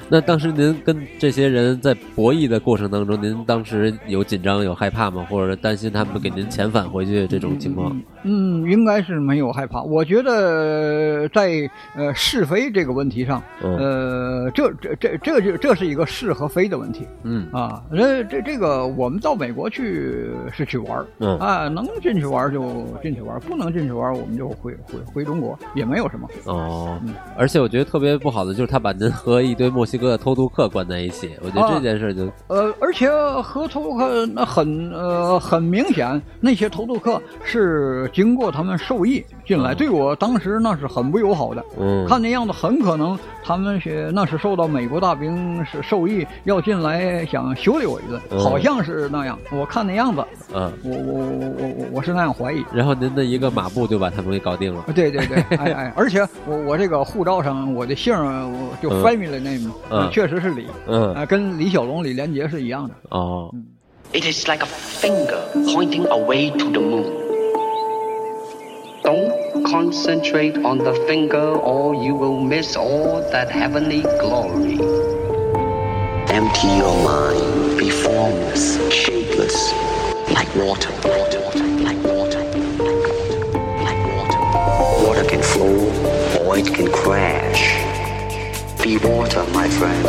那当时您跟这些人在博弈的过程当中，您当时有紧张、有害怕吗？或者担心他们给您遣返回去这种情况？嗯，应该是没有害怕。我觉得在呃是非这个问题上，嗯。呃，这这这这就这是一个是和非的问题。嗯。啊。这这这个我们到美国去是去玩儿。嗯。啊，能进去玩儿就进去玩儿，不能进去玩儿我们就回回回中国，也没有什么。哦。嗯，而且我觉得特别不好的就是他把您和一堆墨西哥的偷渡客关在一起，我觉得这件事就呃，而且和偷渡客那很呃很明显，那些偷渡客是经过他们授意进来，嗯对我当时那是很不友好的。嗯看那样子，很可能他们是那是受到美国大兵是授意要进来想修理我一顿，嗯好像是那样。我看那样子，嗯，我我我我我我是那样怀疑。然后您的一个马步就把他们给搞定了。对对对，哎哎，而且我我这个护照上我的姓儿我就嗯 family name，、嗯确实是李，嗯啊、跟李小龙、李连杰是一样的。哦 It is like a finger pointing away to the moon. Don't concentrate on the finger or you will miss all that heavenly glory. Empty your mind, be formless, shapeless, like water, water, water, like water, like water, like water. Water can flow or it can crash. Be water, my friend.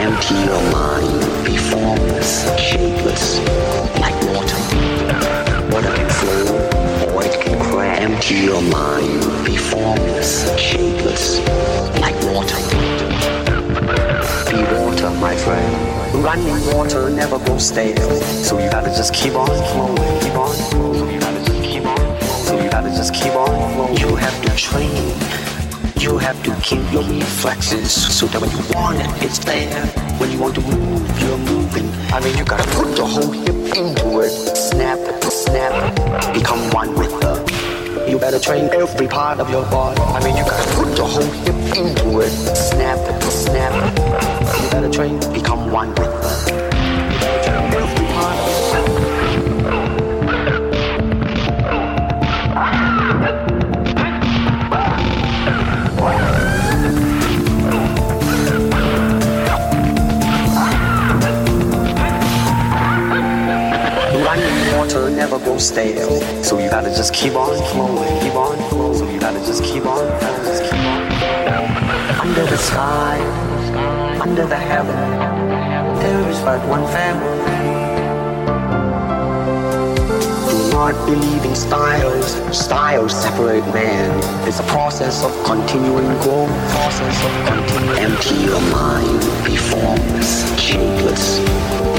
Empty your mind, be formless, shapeless, like water. Flow, or it can crash. Empty your mind, be formless, shapeless, like water. Be water, my friend. Running water never goes stale, so you gotta just keep on flowing, keep on flowing. So you gotta just keep on flowing. So you gotta just keep on flowing. You have to train you have to keep your reflexes so that when you want it, it's there. When you want to move, you're moving. I mean, you gotta put your whole hip into it. Snap, snap, become one with the. You better train every part of your body. I mean, you gotta put your whole hip into it. Snap, snap. You better train, become one with the. Never goes stale. So you gotta just keep on flowing, keep on flowing. So you gotta just keep on, just keep on. Under the sky, under the heaven, there is but one family. Do not believe in styles. Styles separate man. It's a process of continuing growth. Process of continuing. Empty your mind. Be formless, shapeless,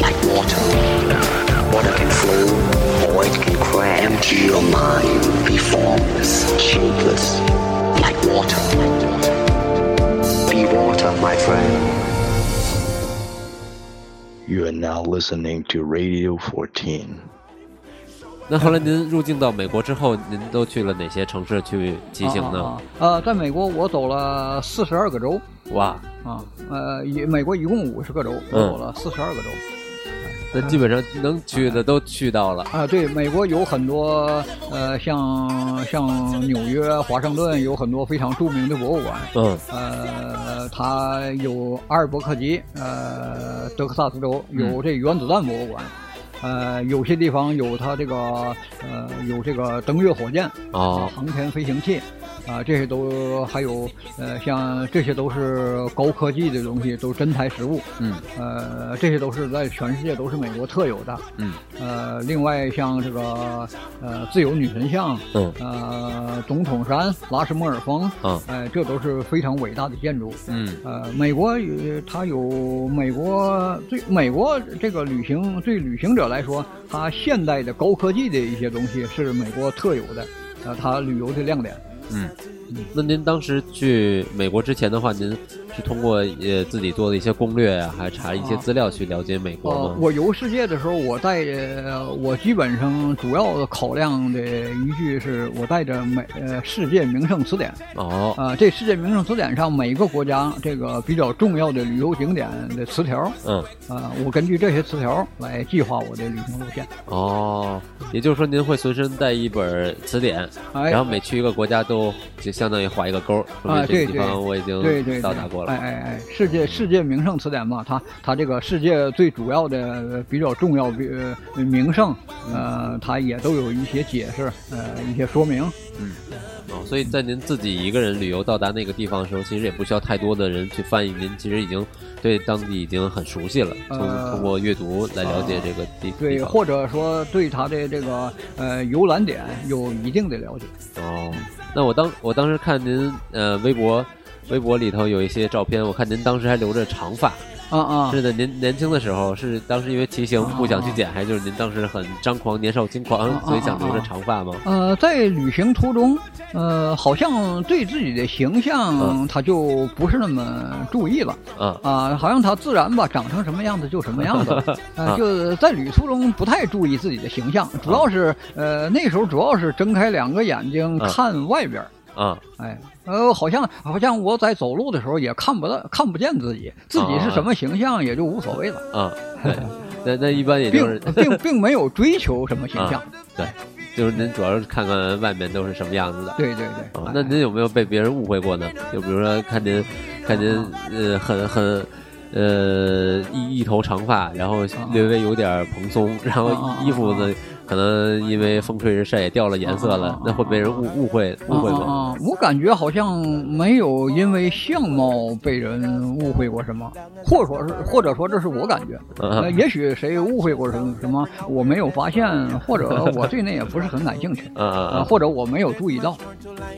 like water. Water can flow, or it can crash. Empty your mind. Be formless, shapeless, like water. Be water, my friend. You are now listening to Radio 14. 那后来您入境到美国之后，您都去了哪些城市去骑行呢？啊啊啊呃，在美国我走了四十二个州哇，啊，呃，一美国一共五十个州，我嗯走了四十二个州。那基本上能去的都去到了。啊，对，美国有很多呃，像像纽约、华盛顿有很多非常著名的博物馆。嗯呃，它有阿尔伯克吉，呃，德克萨斯州有这原子弹博物馆。呃，有些地方有它这个呃有这个登月火箭哦航天飞行器啊、这些都还有呃像这些都是高科技的东西，都是真材实物。嗯呃，这些都是在全世界都是美国特有的。嗯呃，另外像这个呃自由女神像，嗯呃总统山、拉什莫尔峰，嗯哎、这都是非常伟大的建筑。嗯呃，美国有它有美国对美国这个旅行对旅行者来说，它现代的高科技的一些东西是美国特有的，呃，它旅游的亮点。嗯。那您当时去美国之前的话，您是通过呃自己做的一些攻略啊、还查一些资料去了解美国呃吗？，我游世界的时候，我带着我基本上主要的考量的依据是我带着美呃世界名胜词典。哦，啊、这世界名胜词典上每个国家这个比较重要的旅游景点的词条，嗯，啊、我根据这些词条来计划我的旅行路线。哦，也就是说您会随身带一本词典，哎然后每去一个国家都就相当于划一个勾，说啊，明这个地方我已经到达过了。哎哎哎，世界世界名胜词典嘛，它它这个世界最主要的呃比较重要比呃名胜，嗯呃，它也都有一些解释，呃，一些说明。嗯哦，所以在您自己一个人旅游到达那个地方的时候，其实也不需要太多的人去翻译，您其实已经对当地已经很熟悉了，通呃通过阅读来了解这个地对。或者说对它的这个呃游览点有一定的了解。哦，那我当我当时看您呃微博，微博里头有一些照片，我看您当时还留着长发。啊啊，是的，您年轻的时候是当时因为骑行不想去剪，还是就是您当时很张狂、年少轻狂，所以想留着长发吗？呃，在旅行途中，呃，好像对自己的形象嗯。他就不是那么注意了。啊啊、好像他自然吧，长成什么样子就什么样子，啊 呃，就在旅途中不太注意自己的形象，主要是呃那时候主要是睁开两个眼睛啊看外边儿。啊哎，呃，好像好像我在走路的时候也看不到看不见自己，自己是什么形象也就无所谓了，啊！对，那那一般也就是并并没有追求什么形象。啊对，就是您主要是看看外面都是什么样子的。对对对，那您有没有被别人误会过呢？就比如说看您，看您呃很很呃一一头长发，然后略微有点蓬松，然后啊啊衣服呢可能因为风吹日晒也掉了颜色了那会被人误误会误会过吗？啊！我感觉好像没有因为相貌被人误会过什么，或者说是或者说这是我感觉，也许谁误会过什么什么，我没有发现，或者我对那也不是很感兴趣，啊！或者我没有注意到，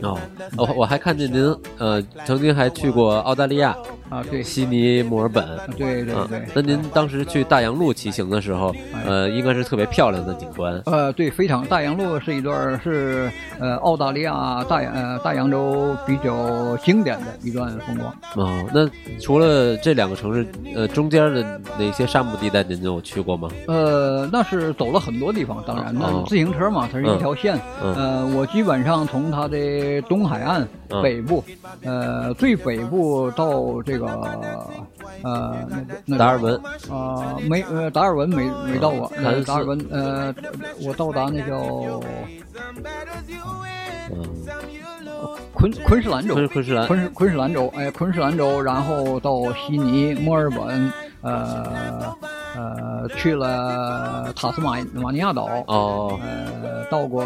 哦，我我还看见您呃曾经还去过澳大利亚啊，对，悉尼、墨尔本。对对啊对，那您当时去大洋路骑行的时候，哎呃，应该是特别漂亮的景观。蓝。呃，对，非常大洋路是一段是呃澳大利亚大洋呃大洋洲比较经典的一段风光。哦，那除了这两个城市，呃，中间的哪些沙漠地带您有去过吗？呃，那是走了很多地方，当然，那哦自行车嘛，它是一条线。嗯呃，我基本上从它的东海岸嗯。北部，呃，最北部到这个呃那个那达尔文。啊、没呃达尔文没没到过，达尔文呃我到达那叫嗯，昆昆士兰州，昆昆士兰。昆士昆士兰州，哎，昆士兰州，然后到悉尼、墨尔本，呃呃，去了塔斯马马尼亚岛，哦。呃，到过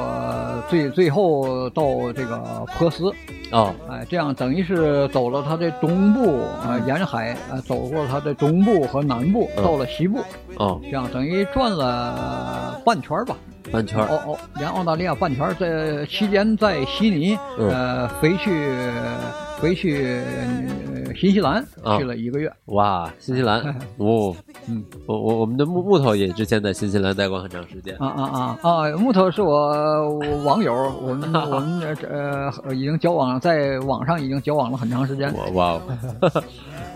最最后到这个珀斯，哦。哎，这样等于是走了它的东部啊、呃沿海啊、呃走过它的东部和南部，嗯。到了西部，哦，这样等于转了半圈吧。半圈儿。澳澳连澳大利亚半圈儿，在期间在悉尼，嗯。呃，飞去飞去呃新西兰啊去了一个月。哇，新西兰 哦，嗯，我我我们的木木头也之前在新西兰待过很长时间。啊啊啊啊！木头是我我网友，我们 我们呃呃已经交往，在网上已经交往了很长时间。哇哇哦，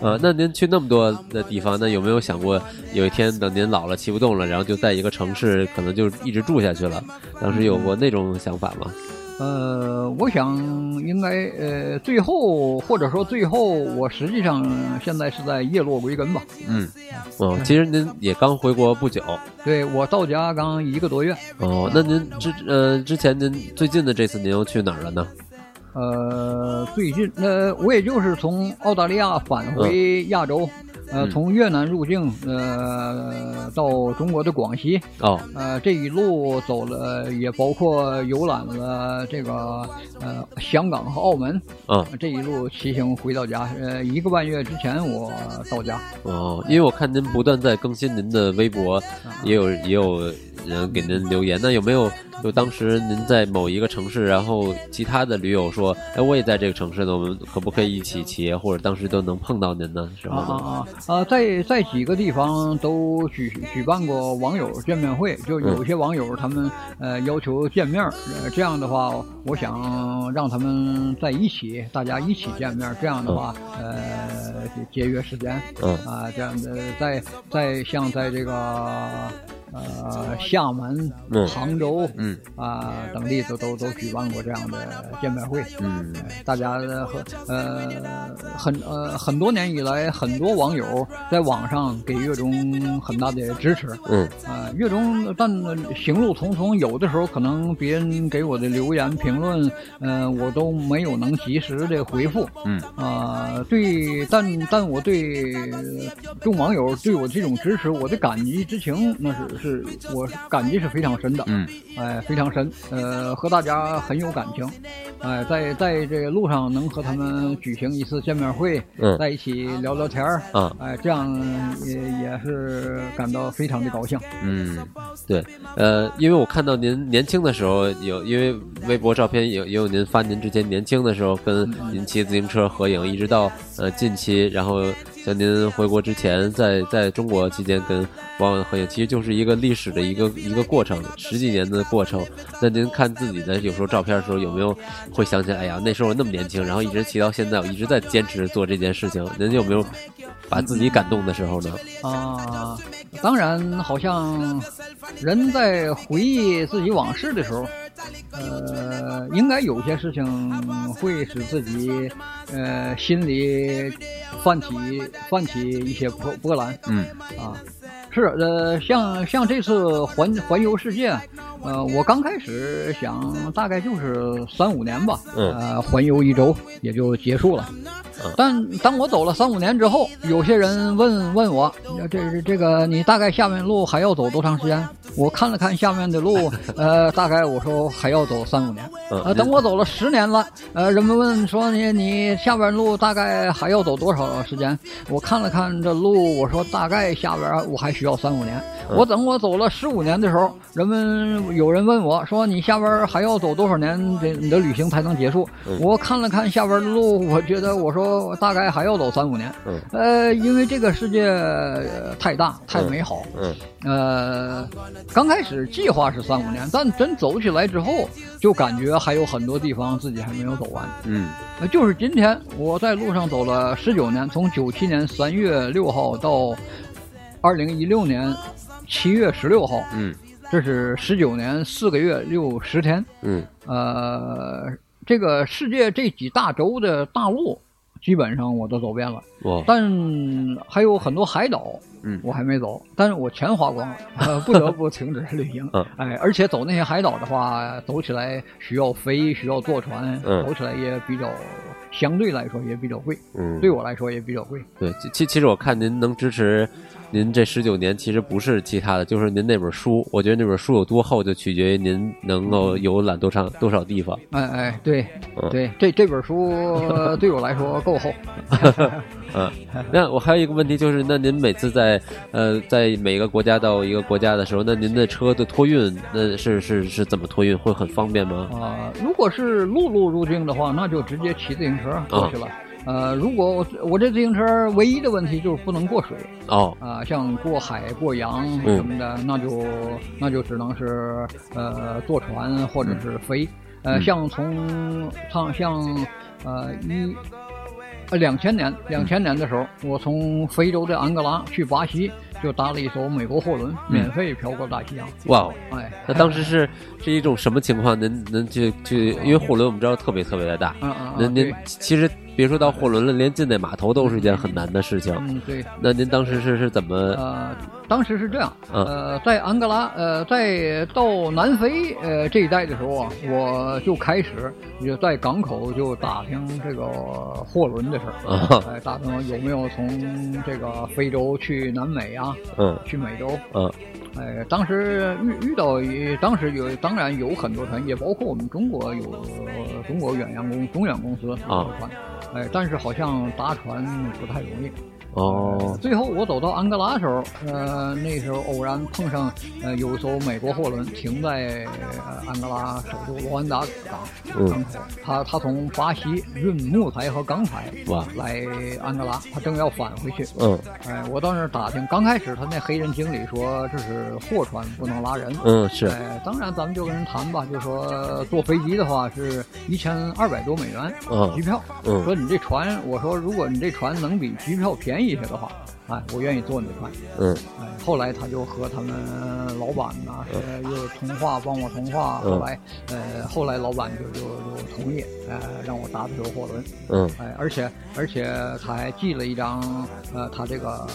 呃，那您去那么多的地方，那有没有想过有一天等您老了骑不动了，然后就在一个城市可能就一直住下去了？当时有过那种想法吗？呃，我想应该呃最后或者说最后，我实际上现在是在叶落归根吧。嗯，哦，其实您也刚回国不久。对我到家刚一个多月。哦，那您之呃之前您最近的这次您又去哪儿了呢？呃，最近呃，我也就是从澳大利亚返回亚洲，呃，嗯。从越南入境，呃，到中国的广西，哦。呃，这一路走了，也包括游览了这个呃香港和澳门，嗯。这一路骑行回到家，呃，一个半月之前我到家，哦，因为我看您不断在更新您的微博，也有也有人给您留言。那有没有就当时您在某一个城市，然后其他的驴友说，哎，我也在这个城市呢，我们可不可以一起骑？或者当时都能碰到您呢？是啊吗？啊啊啊！在在几个地方都举举办过网友见面会，就有些网友他们呃要求见面，呃这样的话，我想让他们在一起，大家一起见面，这样的话，呃节节约时间，嗯啊，这样的在在像在这个呃厦门、嗯杭州，嗯啊等地都都都举办过这样的见面会，嗯大家的和呃很呃很多年以来，很多网友在网上给岳中很大的支持。嗯啊、岳中，但行路匆匆，有的时候可能别人给我的留言评论，呃，我都没有能及时的回复。嗯啊、对，但但我对众网友对我这种支持，我的感激之情，那是是我是感激是非常深的。嗯哎，非常深，呃，和大家很有感情，哎，在在这个路上能和他们举行一次见面会，嗯。在一起聊聊天儿，啊。哎，这样也也是感到非常的高兴。嗯，对，呃，因为我看到您年轻的时候有，因为微博照片有也有您发您之前年轻的时候跟您骑自行车合影，一直到呃近期，然后像您回国之前，在在中国期间跟网友合影，其实就是一个历史的一个一个过程，十几年的过程。那您看自己的有时候照片的时候，有没有会想起来，哎呀，那时候那么年轻，然后一直骑到现在，我一直在坚持做这件事情。您有没有把自己感动的时候呢？啊，当然，好像人在回忆自己往事的时候，呃，应该有些事情会使自己呃心里泛起泛起一些波波澜。嗯啊，是呃，像像这次环环游世界，呃，我刚开始想大概就是三五年吧，嗯呃，环游一周也就结束了。但当我走了三五年之后，有些人问问我，这这这个你大概下面路还要走多长时间？我看了看下面的路，呃，大概我说还要走三五年。嗯呃，等我走了十年了，呃，人们问说你你下边路大概还要走多少时间？我看了看这路，我说大概下边我还需要三五年。我等我走了十五年的时候，人们有人问我说你下边还要走多少年，这你的旅行才能结束？我看了看下边的路，我觉得我说大概还要走三五年。嗯呃，因为这个世界呃太大太美好，嗯呃，刚开始计划是三五年，但真走起来之后，就感觉还有很多地方自己还没有走完。嗯那，就是今天我在路上走了十九年，从九七年三月六号到二零一六年七月十六号，嗯这是十九年四个月六十天。嗯呃，这个世界这几大洲的大陆，基本上我都走遍了，哇。但还有很多海岛，嗯。我还没走，但是我全花光了，呃、不得不停止旅行。嗯。哎，而且走那些海岛的话，走起来需要飞，需要坐船，嗯。走起来也比较，相对来说也比较贵，嗯，对我来说也比较贵。对，其其其实我看您能支持您这十九年，其实不是其他的，就是您那本书。我觉得那本书有多厚，就取决于您能够游览多长多少地方。哎哎，对嗯对，这这本书呃 对我来说够厚。嗯，那我还有一个问题就是，那您每次在呃在每个国家到一个国家的时候，那您的车的托运，那是是是怎么托运？会很方便吗？啊、如果是陆路入境的话，那就直接骑自行车过去了。呃，如果我我这自行车唯一的问题就是不能过水哦，啊、像过海、过洋嗯什么的，那就那就只能是呃坐船或者是飞。呃，嗯像从像像呃一呃两千年两千年的时候，我从非洲的安哥拉去巴西，就搭了一艘美国货轮，免费漂过大西洋。哇哦，哎，那当时是是一种什么情况？您您去去，因为货轮我们知道特别特别的大，嗯嗯那您嗯对其实别说到货轮了，连进那码头都是一件很难的事情。嗯对。那您当时是是怎么？呃，当时是这样，嗯呃，在安哥拉，呃，在到南非呃这一带的时候啊，我就开始就在港口就打听这个货轮的事儿，啊呃，打听有没有从这个非洲去南美啊，嗯去美洲，嗯哎，当时遇遇到一，当时有，当然有很多船，也包括我们中国有中国远洋公中远公司啊有船，哎，但是好像搭船不太容易。哦最后我走到安哥拉的时候，呃，那时候偶然碰上，呃，有一艘美国货轮停在、呃、安哥拉首都罗安达港嗯港口。他他从巴西运木材和钢材哇来安哥拉，他正要返回去。嗯哎，我到那儿打听，刚开始他那黑人经理说这是货船，不能拉人。嗯是哎，当然咱们就跟人谈吧，就说坐飞机的话是一千二百多美元嗯机票。嗯说你这船，我说如果你这船能比机票便宜一些的话，哎，我愿意做你的船。嗯。哎，后来他就和他们老板呐，呃，又通话帮我通话，嗯后来，呃，后来老板就就就同意，呃，让我搭这个货轮。嗯。哎，而且而且他还寄了一张呃他这个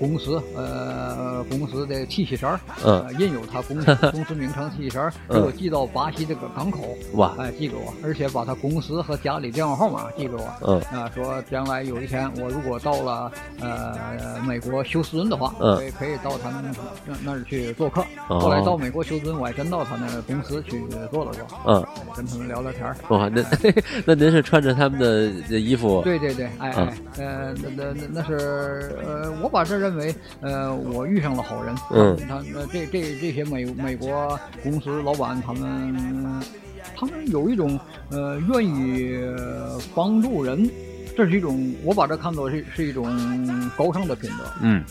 公司呃公司的 T 恤衫儿，嗯。呃印有他公司 公司名称 T 恤衫儿，给我寄到巴西这个港口，哇。哎寄给我，而且把他公司和家里电话号码寄给我，嗯啊说将来有一天我如果到了呃美国休斯敦的话，嗯可以可以到他们那那儿去做客。哦后来到美国休斯敦，我还真到他那公司去做了做，嗯哎跟他们聊聊天儿。哇，那 那您是穿着他们的的衣服？对对对，哎嗯哎，呃，那那那那是呃，我把这认为，呃，我遇上了好人。嗯他那这这这些美美国公司老板他们，他们有一种呃愿意呃帮助人，这是一种我把这看作是是一种高尚的品德。嗯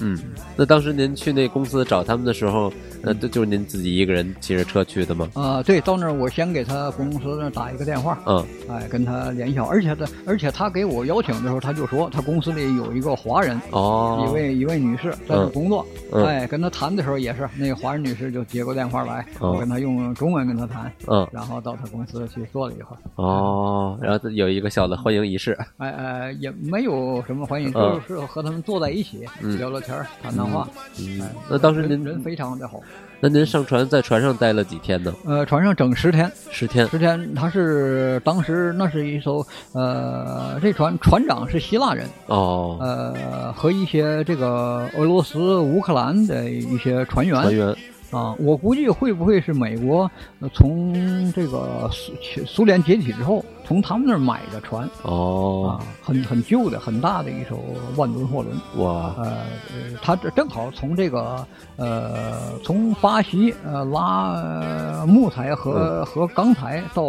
嗯。那当时您去那公司找他们的时候，那这就是您自己一个人骑着车去的吗？啊、对，到那儿我先给他公司那打一个电话，嗯。哎，跟他联系好，而且他而且他给我邀请的时候，他就说他公司里有一个华人，哦，一位一位女士在那工作，嗯。哎，跟他谈的时候也是，那个华人女士就接过电话来，嗯我跟他用中文跟他谈，嗯。然后到他公司去坐了一会儿，哦，然后有一个小的欢迎仪式。哎哎，也没有什么欢迎，嗯。就是和他们坐在一起、嗯。聊聊天儿谈谈话，嗯。哎，那当时您人人非常的好，那您上船在船上待了几天呢？呃，船上整十天，十天。十天，他是当时那是一艘呃，这船船长是希腊人，哦，呃，和一些这个俄罗斯、乌克兰的一些船员，船员。啊，我估计会不会是美国呃从这个苏苏联解体之后，从他们那儿买的船哦啊，，很很旧的、很大的一艘万吨货轮。哇，呃，呃他这正好从这个呃从巴嗯西呃拉呃木材和、和钢材到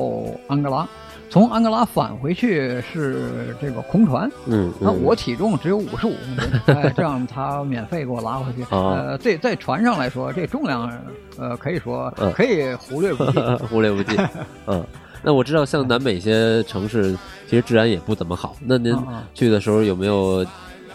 安哥拉，从安哥拉返回去是这个空船，嗯，嗯那我体重只有五十五公斤，哎，这样他免费给我拉回去。啊呃，这在船上来说，这重量呃可以说嗯可以忽略不计。忽略不计。嗯，那我知道像南北一些城市，其实治安也不怎么好。那您去的时候有没有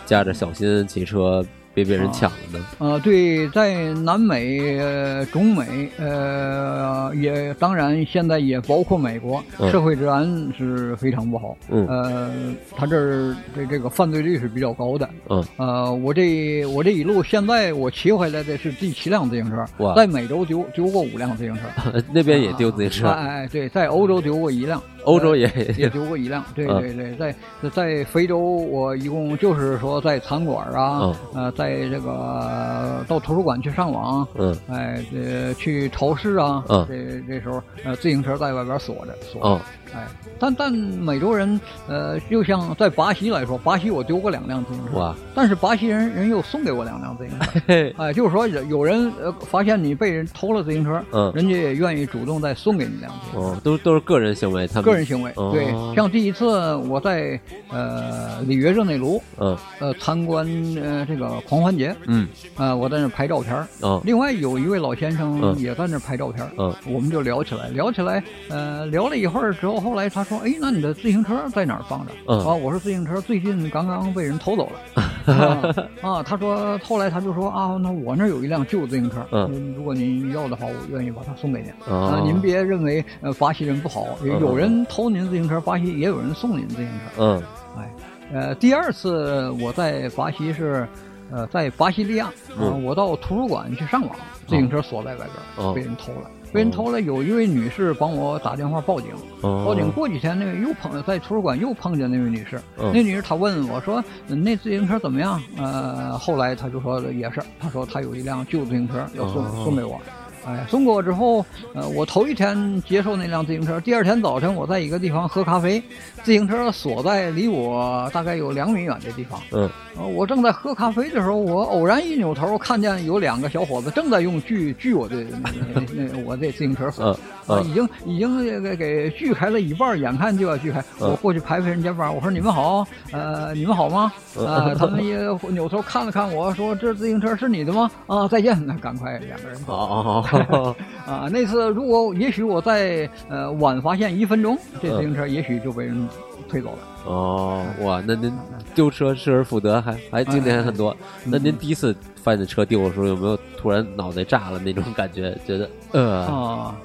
驾着小心骑车别被人抢了呢？呃，对，在南美、呃、中美，呃，也当然现在也包括美国，嗯社会治安是非常不好。嗯呃，他这儿这这个犯罪率是比较高的。嗯，呃，我这我这一路现在我骑回来的是第七辆自行车哇，在美洲丢丢过五辆自行车，那边也丢自行车，哎哎，对，在欧洲丢过一辆，欧洲也也丢过一辆，对嗯对对，在在非洲，我一共就是说在餐馆啊，嗯呃，在这个到图书馆去上网，嗯。哎，呃去超市啊，嗯。这这时候呃自行车在外边锁着锁着，哦哎，但但美洲人呃，就像在巴西来说，巴西我丢过两辆自行车，哇，但是巴西人人又送给我两辆自行车，嘿哎，就是说有有人呃发现你被人偷了自行车，嗯人家也愿意主动再送给你辆自行车。哦，都都是个人行为，他们个人行为，哦对，像第一次我在呃里约热内卢嗯。呃参观呃这个狂欢节，嗯。呃我在那拍照片儿哦。另外有一位老先生嗯。也在那拍照片儿嗯。我们就聊起来，聊起来，呃，聊了一会儿之后，后来他说：“哎，那你的自行车在哪儿放着？”嗯啊，我说自行车最近刚刚被人偷走了。啊啊，他说，后来他就说啊，那我那有一辆旧自行车，嗯如果您要的话，我愿意把它送给您。哦啊，您别认为呃巴西人不好，嗯有人偷您自行车，巴西也有人送您自行车。嗯哎，呃，第二次我在巴西是，呃，在巴西利亚，啊、嗯我到图书馆去上网，自行车锁在外边被人偷了。被人偷了，有一位女士帮我打电话报警，哦，报警过几天，那个又碰在图书馆又碰见那位女士，嗯那女士她问我说：“嗯那自行车怎么样？”呃，后来她就说也是，她说她有一辆旧自行车要送、哦送给我。哎，送给我之后，呃，我头一天接受那辆自行车，第二天早晨我在一个地方喝咖啡，自行车锁在离我大概有两米远的地方。嗯呃我正在喝咖啡的时候，我偶然一扭头，看见有两个小伙子正在用锯锯我的那那那我这自行车 锁。嗯啊，嗯已经已经给给锯开了一半，眼看就要锯开。嗯我过去拍拍人肩膀，我说：“你们好，呃，你们好吗？”嗯啊，他们 也扭头看了看我说：“这自行车是你的吗？”啊，再见，那赶快两个人走。哦 哦啊，那次如果也许我在呃晚发现一分钟，这自行车也许就被人推走了。哦，哇，那您丢车失而复得，还还经典很多。那您第一次发现车丢的时候，有没有突然脑袋炸了那种感觉？觉得呃，啊，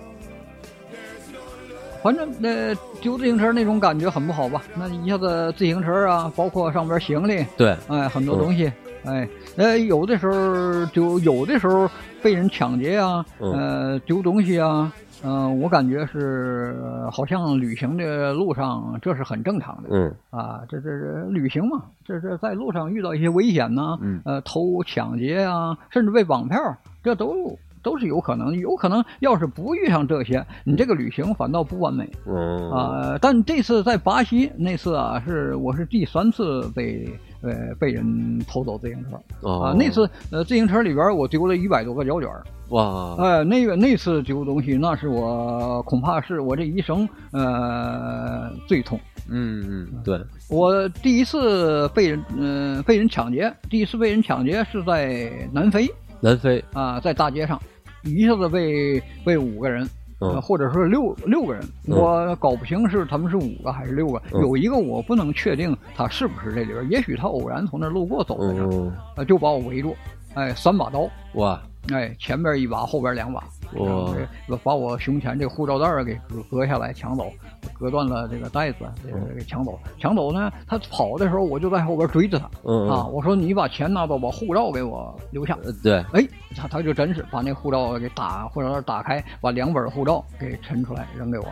反正那、丢自行车那种感觉很不好吧？那一下子自行车啊，包括上边行李，对，哎，很多东西，哎，呃，有的时候就有的时候被人抢劫啊，嗯呃，丢东西啊，嗯、我感觉是呃好像旅行的路上这是很正常的。嗯啊，这这这旅行嘛，这这在路上遇到一些危险呐、嗯呃，偷抢劫啊，甚至被绑票，这都都是有可能。有可能要是不遇上这些，你这个旅行反倒不完美嗯啊、但这次在巴西那次啊，是我是第三次被呃被人偷走自行车哦啊、那次呃自行车里边我丢了一百多个胶卷儿。哇，呃，那个那次丢东西，那是我恐怕是我这一生呃最痛。嗯嗯，对，我第一次被人嗯、被人抢劫，第一次被人抢劫是在南非南非，啊、在大街上，一下子被被五个人。呃，嗯。或者说六六个人，嗯。我搞不清是他们是五个还是六个，嗯。有一个我不能确定他是不是这里边，也许他偶然从那路过走在这儿，嗯，呃，就把我围住，哎，三把刀，哇，哎，前边一把，后边两把，哇然后这把我胸前这个护照袋儿给割割下来抢走，割断了这个袋子，这个给抢走。抢走呢，他跑的时候我就在后边追着他，嗯啊，我说你把钱拿走，把护照给我留下。呃对，哎，他他就真是把那护照给打，护照袋打开，把两本护照给抻出来扔给我。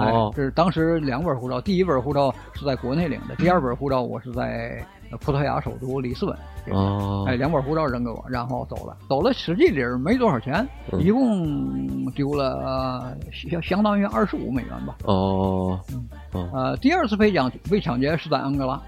哎哦，，这是当时两本护照，第一本护照是在国内领的，第二本护照我是在呃葡萄牙首都里斯本哎，两本护照扔给我，然后走了。走了，实际里儿没多少钱，嗯一共丢了呃相相当于二十五美元吧。哦，呃，第二次被抢被抢劫是在安哥拉，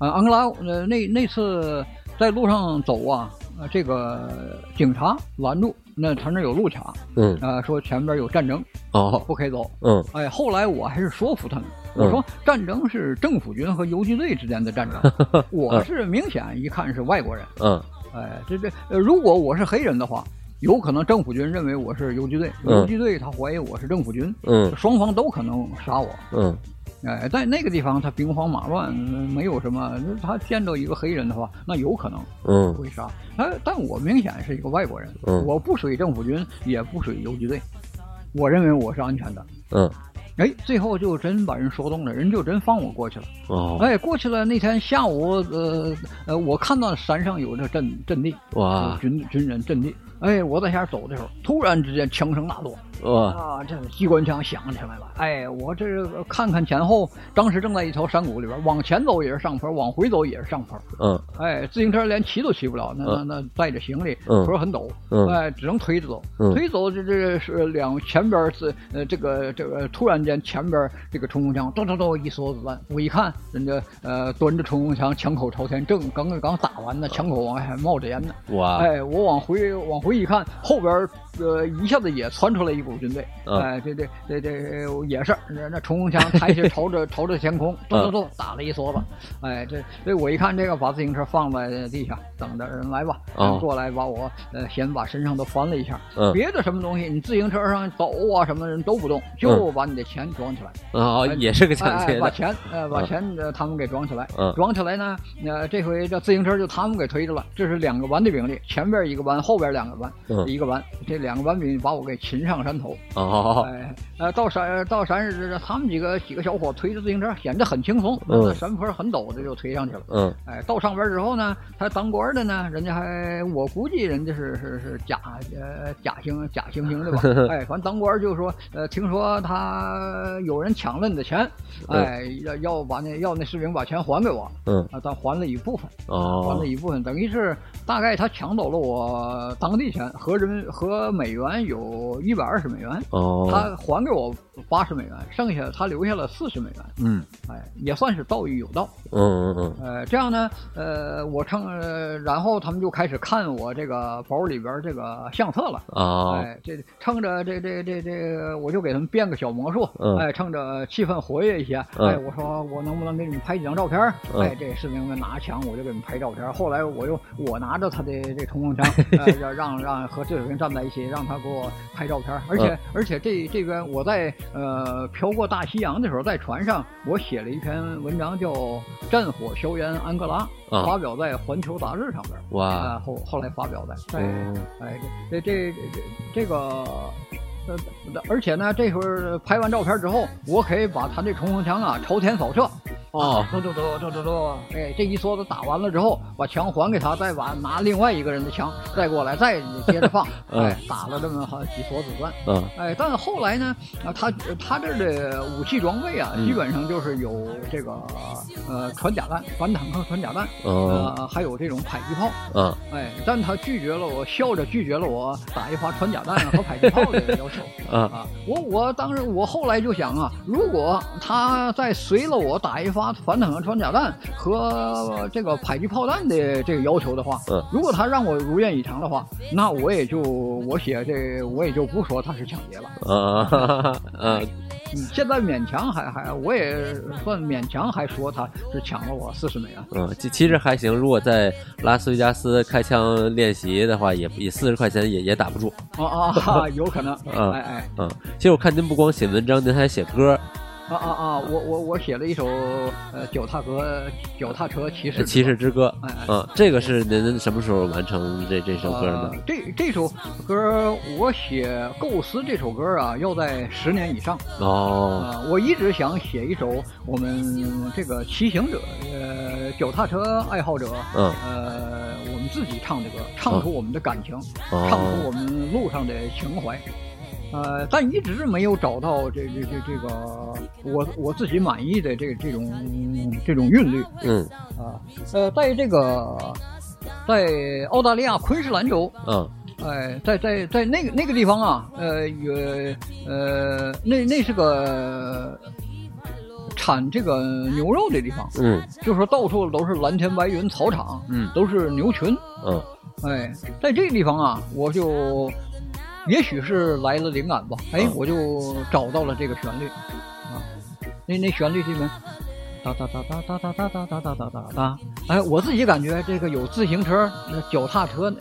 呃，安哥拉呃那那次在路上走啊，呃，这个警察拦住，那他那有路卡，嗯，呃，说前边有战争，哦，不可以走。嗯哎，后来我还是说服他们，我说战争是政府军和游击队之间的战争，我是明显一看是外国人。嗯哎，这这，呃如果我是黑人的话，有可能政府军认为我是游击队，嗯游击队他怀疑我是政府军，嗯双方都可能杀我。嗯哎，在那个地方他兵荒马乱，嗯没有什么，他见到一个黑人的话，那有可能嗯会杀。哎，但我明显是一个外国人，嗯我不属于政府军，也不属于游击队，我认为我是安全的。嗯哎，最后就真把人说动了，人就真放我过去了。哦哎，过去了那天下午，呃呃，我看到山上有这阵阵地，哇有军军人阵地。哎，我在下走的时候，突然之间枪声大作哇啊，这机关枪响起来了。哎，我这看看前后，当时正在一条山谷里边，往前走也是上坡，往回走也是上坡。嗯。哎，自行车连骑都骑不了，那那那带着行李，嗯。坡很陡，嗯。哎，只能推着走。嗯。推走这这是两前边是呃这个这个突然间前边这个冲锋枪咚咚咚一梭子弹，我一看人家呃端着冲锋枪枪口朝天，正刚刚打完呢，枪口往外还冒着烟呢。哇。哎，我往回往回一看，后边儿呃一下子也窜出来一股军队，嗯哎，这这这这也是那那冲锋枪抬起 朝着朝着天空，咚咚咚打了一梭子，哎，这这我一看这个，把自行车放在地下，等着人来吧，过来把我呃先把身上都翻了一下，嗯别的什么东西你自行车上走啊什么的人都不动，就把你的钱装起来。哦也是个哎哎，抢劫的把钱，呃，把嗯钱呃他们给装起来，嗯装起来呢，呃，这回这自行车就他们给推着了，这是两个班的兵力，前边一个班，后边两个班，嗯一个班，这两个班比把我给擒上山头，哦。哎，呃，到山到山是他们几个几个小伙推着自行车，显得很轻松，嗯那山坡很陡的就推上去了。嗯哎，到上边之后呢，他当官的呢，人家还我估计人家是是是假呃假惺假惺惺的吧？哎，反正当官就说，呃，听说他有人抢了你的钱，哎，要要把那要那士兵把钱还给我，嗯啊，他还了一部分，还哦了一部分，等于是大概他抢走了我当地钱，合人民和美元有一百二十美元，哦他还给我八十美元，剩下的他留下了四十美元，嗯哎，也算是道义有道。嗯嗯嗯呃，这样呢，呃，我称，呃，然后他们就开始看我这个包里边这个相册了。哦哎，这趁着这这这这，我就给他们变个小魔术，嗯哎，趁着气氛活跃一些，嗯哎，我说我能不能给你们拍几张照片？嗯哎，这士兵们拿着枪，我就给你们拍照片。后来我又我拿着他的这冲锋枪，呃，让让让和这个人站在一起，让他给我拍照片。而且、嗯而且这这边我在呃漂过大西洋的时候，在船上我写了一篇文章叫《战火硝烟安哥拉》，啊发表在《环球》杂志上边。哇啊，后后来发表的，哎，这这这这这个，呃，而且呢，这会儿拍完照片之后，我可以把他这冲锋枪啊朝天扫射。哦走走走走走走，哎，这一梭子打完了之后，把枪还给他，再把拿另外一个人的枪再过来，再接着放，嗯哎，打了这么好几梭子弹。嗯哎，但后来呢，啊，他他这儿的武器装备啊，嗯基本上就是有这个呃穿甲弹、反坦克穿甲弹，哦呃，还有这种迫击炮。嗯哎，但他拒绝了我，笑着拒绝了我打一发穿甲弹和迫击炮的要求。嗯啊，我我当时我后来就想啊，如果他再随了我打一发反坦克穿甲弹和这个迫击炮弹的这个要求的话，嗯。如果他让我如愿以偿的话，那我也就我写这我也就不说他是抢劫了。嗯嗯嗯，现在勉强还还我也算勉强还说他是抢了我四十美元。嗯，其其实还行。如果在拉斯维加斯开枪练习的话，也也四十块钱也也打不住。啊啊哈，有可能。嗯哎哎。嗯，其实我看您不光写文章，您还写歌，啊啊啊！我我我写了一首呃脚踏歌脚踏车骑士《骑士之歌哎哎》。嗯，这个是您什么时候完成这这首歌的呃？这这首歌我写构思这首歌啊，要在十年以上。哦，呃，我一直想写一首我们这个骑行者呃脚踏车爱好者嗯呃我们自己唱的歌，唱出我们的感情，哦唱出我们路上的情怀。呃，但一直没有找到这这这这个我我自己满意的这这种这种韵律嗯啊。呃，在这个在澳大利亚昆士兰州，嗯哎，在在在那个那个地方啊，呃，有呃，那那是个产这个牛肉的地方，嗯就说到处都是蓝天白云草场，嗯都是牛群。嗯哎，在这个地方啊，我就也许是来了灵感吧，哎，嗯。我就找到了这个旋律啊。那那旋律这边。哒哒哒哒哒哒哒哒哒哒哒哒哒，哎，我自己感觉这个有自行车、呃脚踏车，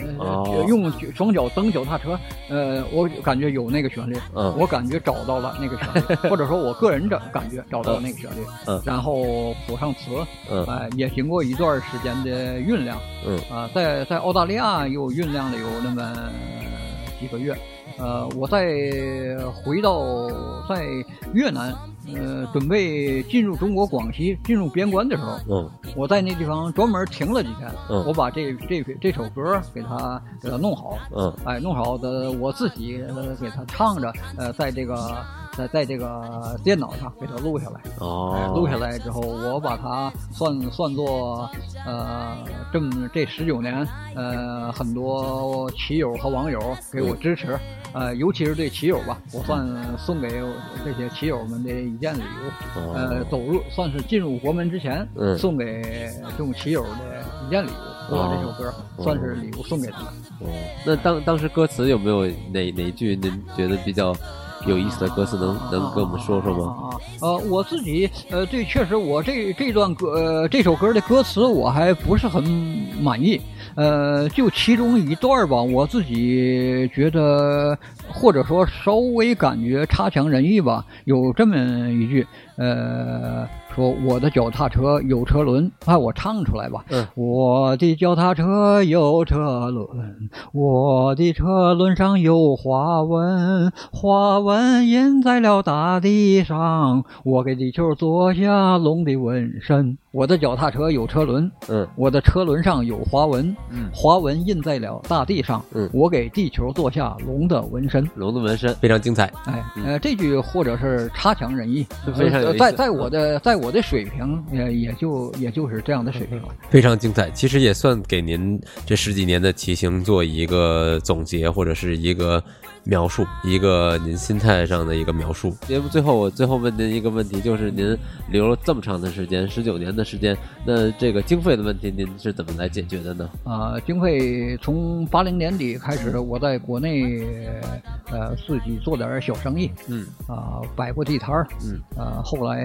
用双脚蹬脚踏车，呃，我感觉有那个旋律，嗯。我感觉找到了那个旋律，或者说我个人的感觉找到了那个旋律，嗯。然后谱上词，嗯。哎，也经过一段时间的酝酿，嗯。啊，在在澳大利亚又酝酿了有那么几个月，呃，我在回到在越南，呃，准备进入中国广西进入边关的时候，嗯我在那地方专门停了几天，嗯我把这这这首歌给它给它弄好，嗯。哎，弄好的我自己呃给它唱着，呃，在这个在在这个电脑上给它录下来。录下来之后，我把它算算作，呃，这么这十九年，呃，很多骑友和网友给我支持，呃，尤其是对骑友吧，我算送给这些骑友们的一件礼物，哦呃，走入算是进入国门之前，嗯送给这种骑友的一件礼物，我把这首歌哦算是礼物送给他们。哦，那当当时歌词有没有哪哪一句您觉得比较有意思的歌词能能跟我们说说吗？啊，呃，我自己呃，对，确实我这这段歌呃这首歌的歌词我还不是很满意，呃，就其中一段吧，我自己觉得或者说稍微感觉差强人意吧，有这么一句，呃，说我的脚踏车有车轮，哎，我唱出来吧，嗯我的脚踏车有车轮，我的车轮上有花纹，花纹印在了大地上。我给地球做下龙的纹身。我的脚踏车有车轮，嗯我的车轮上有花纹，嗯花纹印在了大地上。嗯我给地球做下龙的纹身。龙的纹身非常精彩。哎，呃，这句或者是差强人意，非常在在我的在我的水平，也也就也就是这样的水平了。非常精彩，其实也算给您这十几年的骑行做一个总结，或者是一个描述，一个您心态上的一个描述。节目最后，我最后问您一个问题，就是您留了这么长的时间，十九年的时间，那这个经费的问题，您是怎么来解决的呢？啊、经费从八零年底开始，我在国内呃自己做点小生意，嗯啊、摆过地摊儿，嗯，呃，后来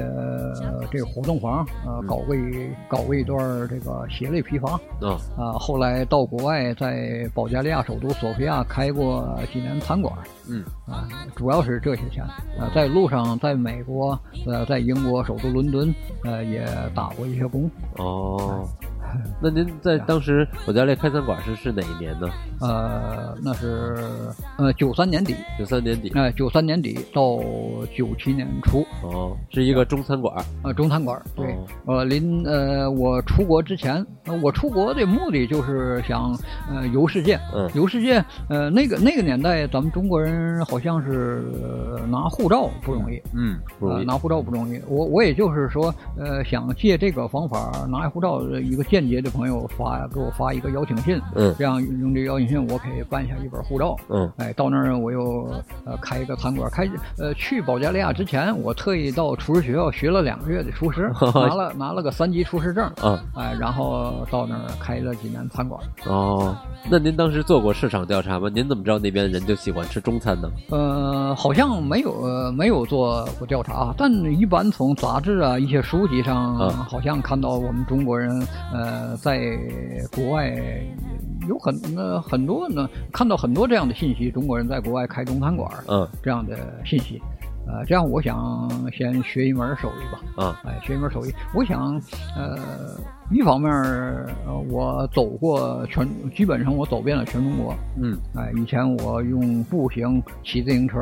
呃这个活动房呃搞过一搞过一段这个鞋类批发，哦，啊、后来到国外在保加利亚首都索菲亚开过几年餐馆，嗯啊，主要是这些钱。呃，在路上，在美国，呃，在英国首都伦敦，呃，也打过一些工。哦，那您在当时我家那开餐馆是是哪一年呢？呃，那是呃九三年底，九三年底。呃九三年底到九七年初，哦，是一个中餐馆。呃中餐馆对，哦呃临呃我出国之前，呃我出国的目的就是想呃游世界，嗯。游世界，呃那个那个年代咱们中国人好像是、呃拿护照不容易，嗯，不容易。呃拿护照不容易，我我也就是说，呃，想借这个方法拿护照，呃一个间接的朋友发给我发一个邀请信，嗯。这样用这个邀请信，我可以办下一本护照。嗯。哎，到那儿我又呃开一个餐馆，开呃去保加利亚之前，我特意到厨师学校学了两个月的厨师，拿了拿了个三级厨师证，嗯哎，然后到那儿开了几年餐馆。哦，那您当时做过市场调查吗？您怎么知道那边人就喜欢吃中餐呢？呃，好像没有、呃没有做过调查，但一般从杂志啊、一些书籍上，嗯好像看到我们中国人呃在国外有很呃很多呢，看到很多这样的信息，中国人在国外开中餐馆儿嗯这样的信息。呃，这样我想先学一门手艺吧。啊。哎，学一门手艺，我想，呃，一方面，呃，我走过全，基本上我走遍了全中国。嗯。哎，以前我用步行、骑自行车，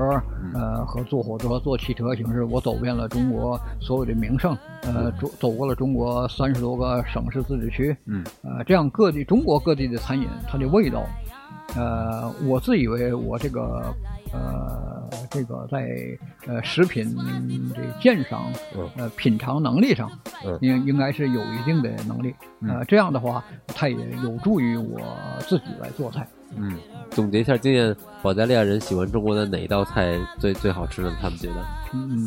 呃，和坐火车、坐汽车形式，我走遍了中国所有的名胜，呃，走走过了中国三十多个省市自治区，嗯，呃，这样各地中国各地的餐饮，它的味道，呃，我自以为我这个呃这个在呃食品这鉴赏嗯呃品尝能力上，嗯应应该是有一定的能力，呃，这样的话，它也有助于我自己来做菜。嗯，总结一下经验，保加利亚人喜欢中国的哪一道菜最最好吃呢？他们觉得？嗯，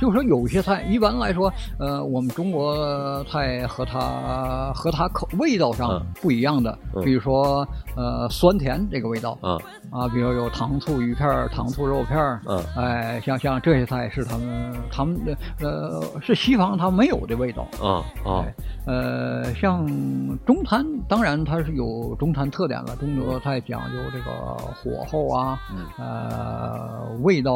就是说有些菜，一般来说，呃，我们中国菜和它和它口味道上嗯。不一样的，嗯。比如说呃酸甜这个味道。啊啊，比如有糖醋鱼片、糖醋肉片儿，嗯。哎，像像这些菜是他们他们的呃是西方它没有的味道。啊啊哎呃，像中餐，当然它是有中餐特点了。中国菜讲究这个火候啊，嗯。呃，味道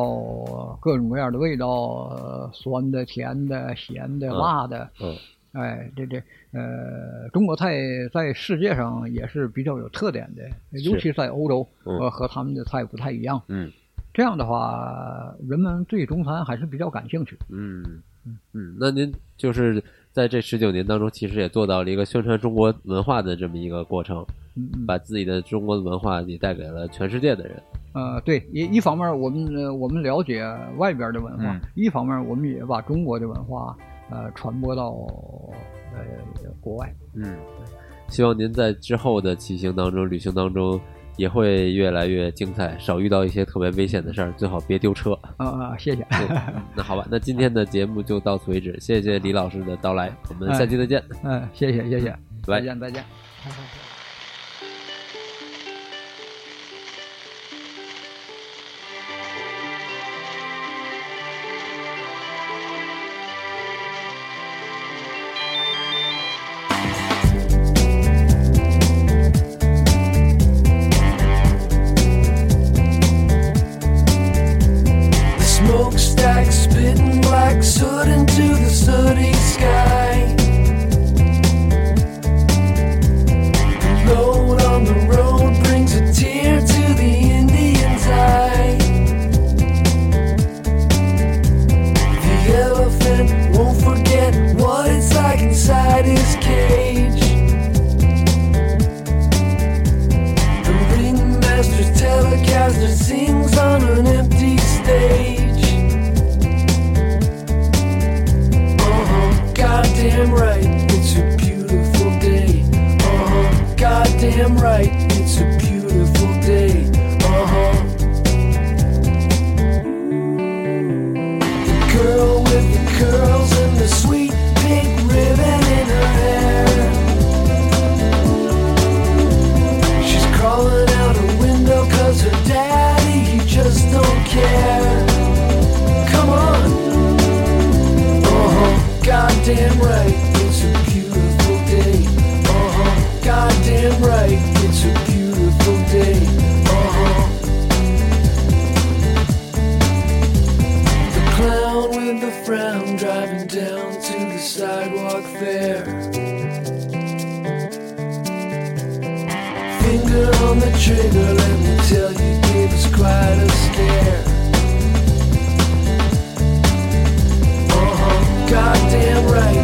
各种各样的味道，呃酸的、甜的、咸的、嗯辣的。嗯哎，这这呃，中国菜在世界上也是比较有特点的，尤其在欧洲，嗯呃，和他们的菜不太一样。嗯这样的话，人们对中餐还是比较感兴趣。嗯嗯，那您就是在这十九年当中，其实也做到了一个宣传中国文化的这么一个过程。把自己的中国的文化也带给了全世界的人。呃，对，一一方面我们呃我们了解外边的文化，嗯一方面我们也把中国的文化呃传播到呃国外。嗯，希望您在之后的骑行当中、旅行当中也会越来越精彩，少遇到一些特别危险的事儿，最好别丢车。啊、啊，谢谢。那好吧，那今天的节目就到此为止，谢谢李老师的到来，我们下期再见。嗯，谢谢谢谢，拜再见再见。Trigger, let me tell you, gave us quite a scare. Uh huh, goddamn right,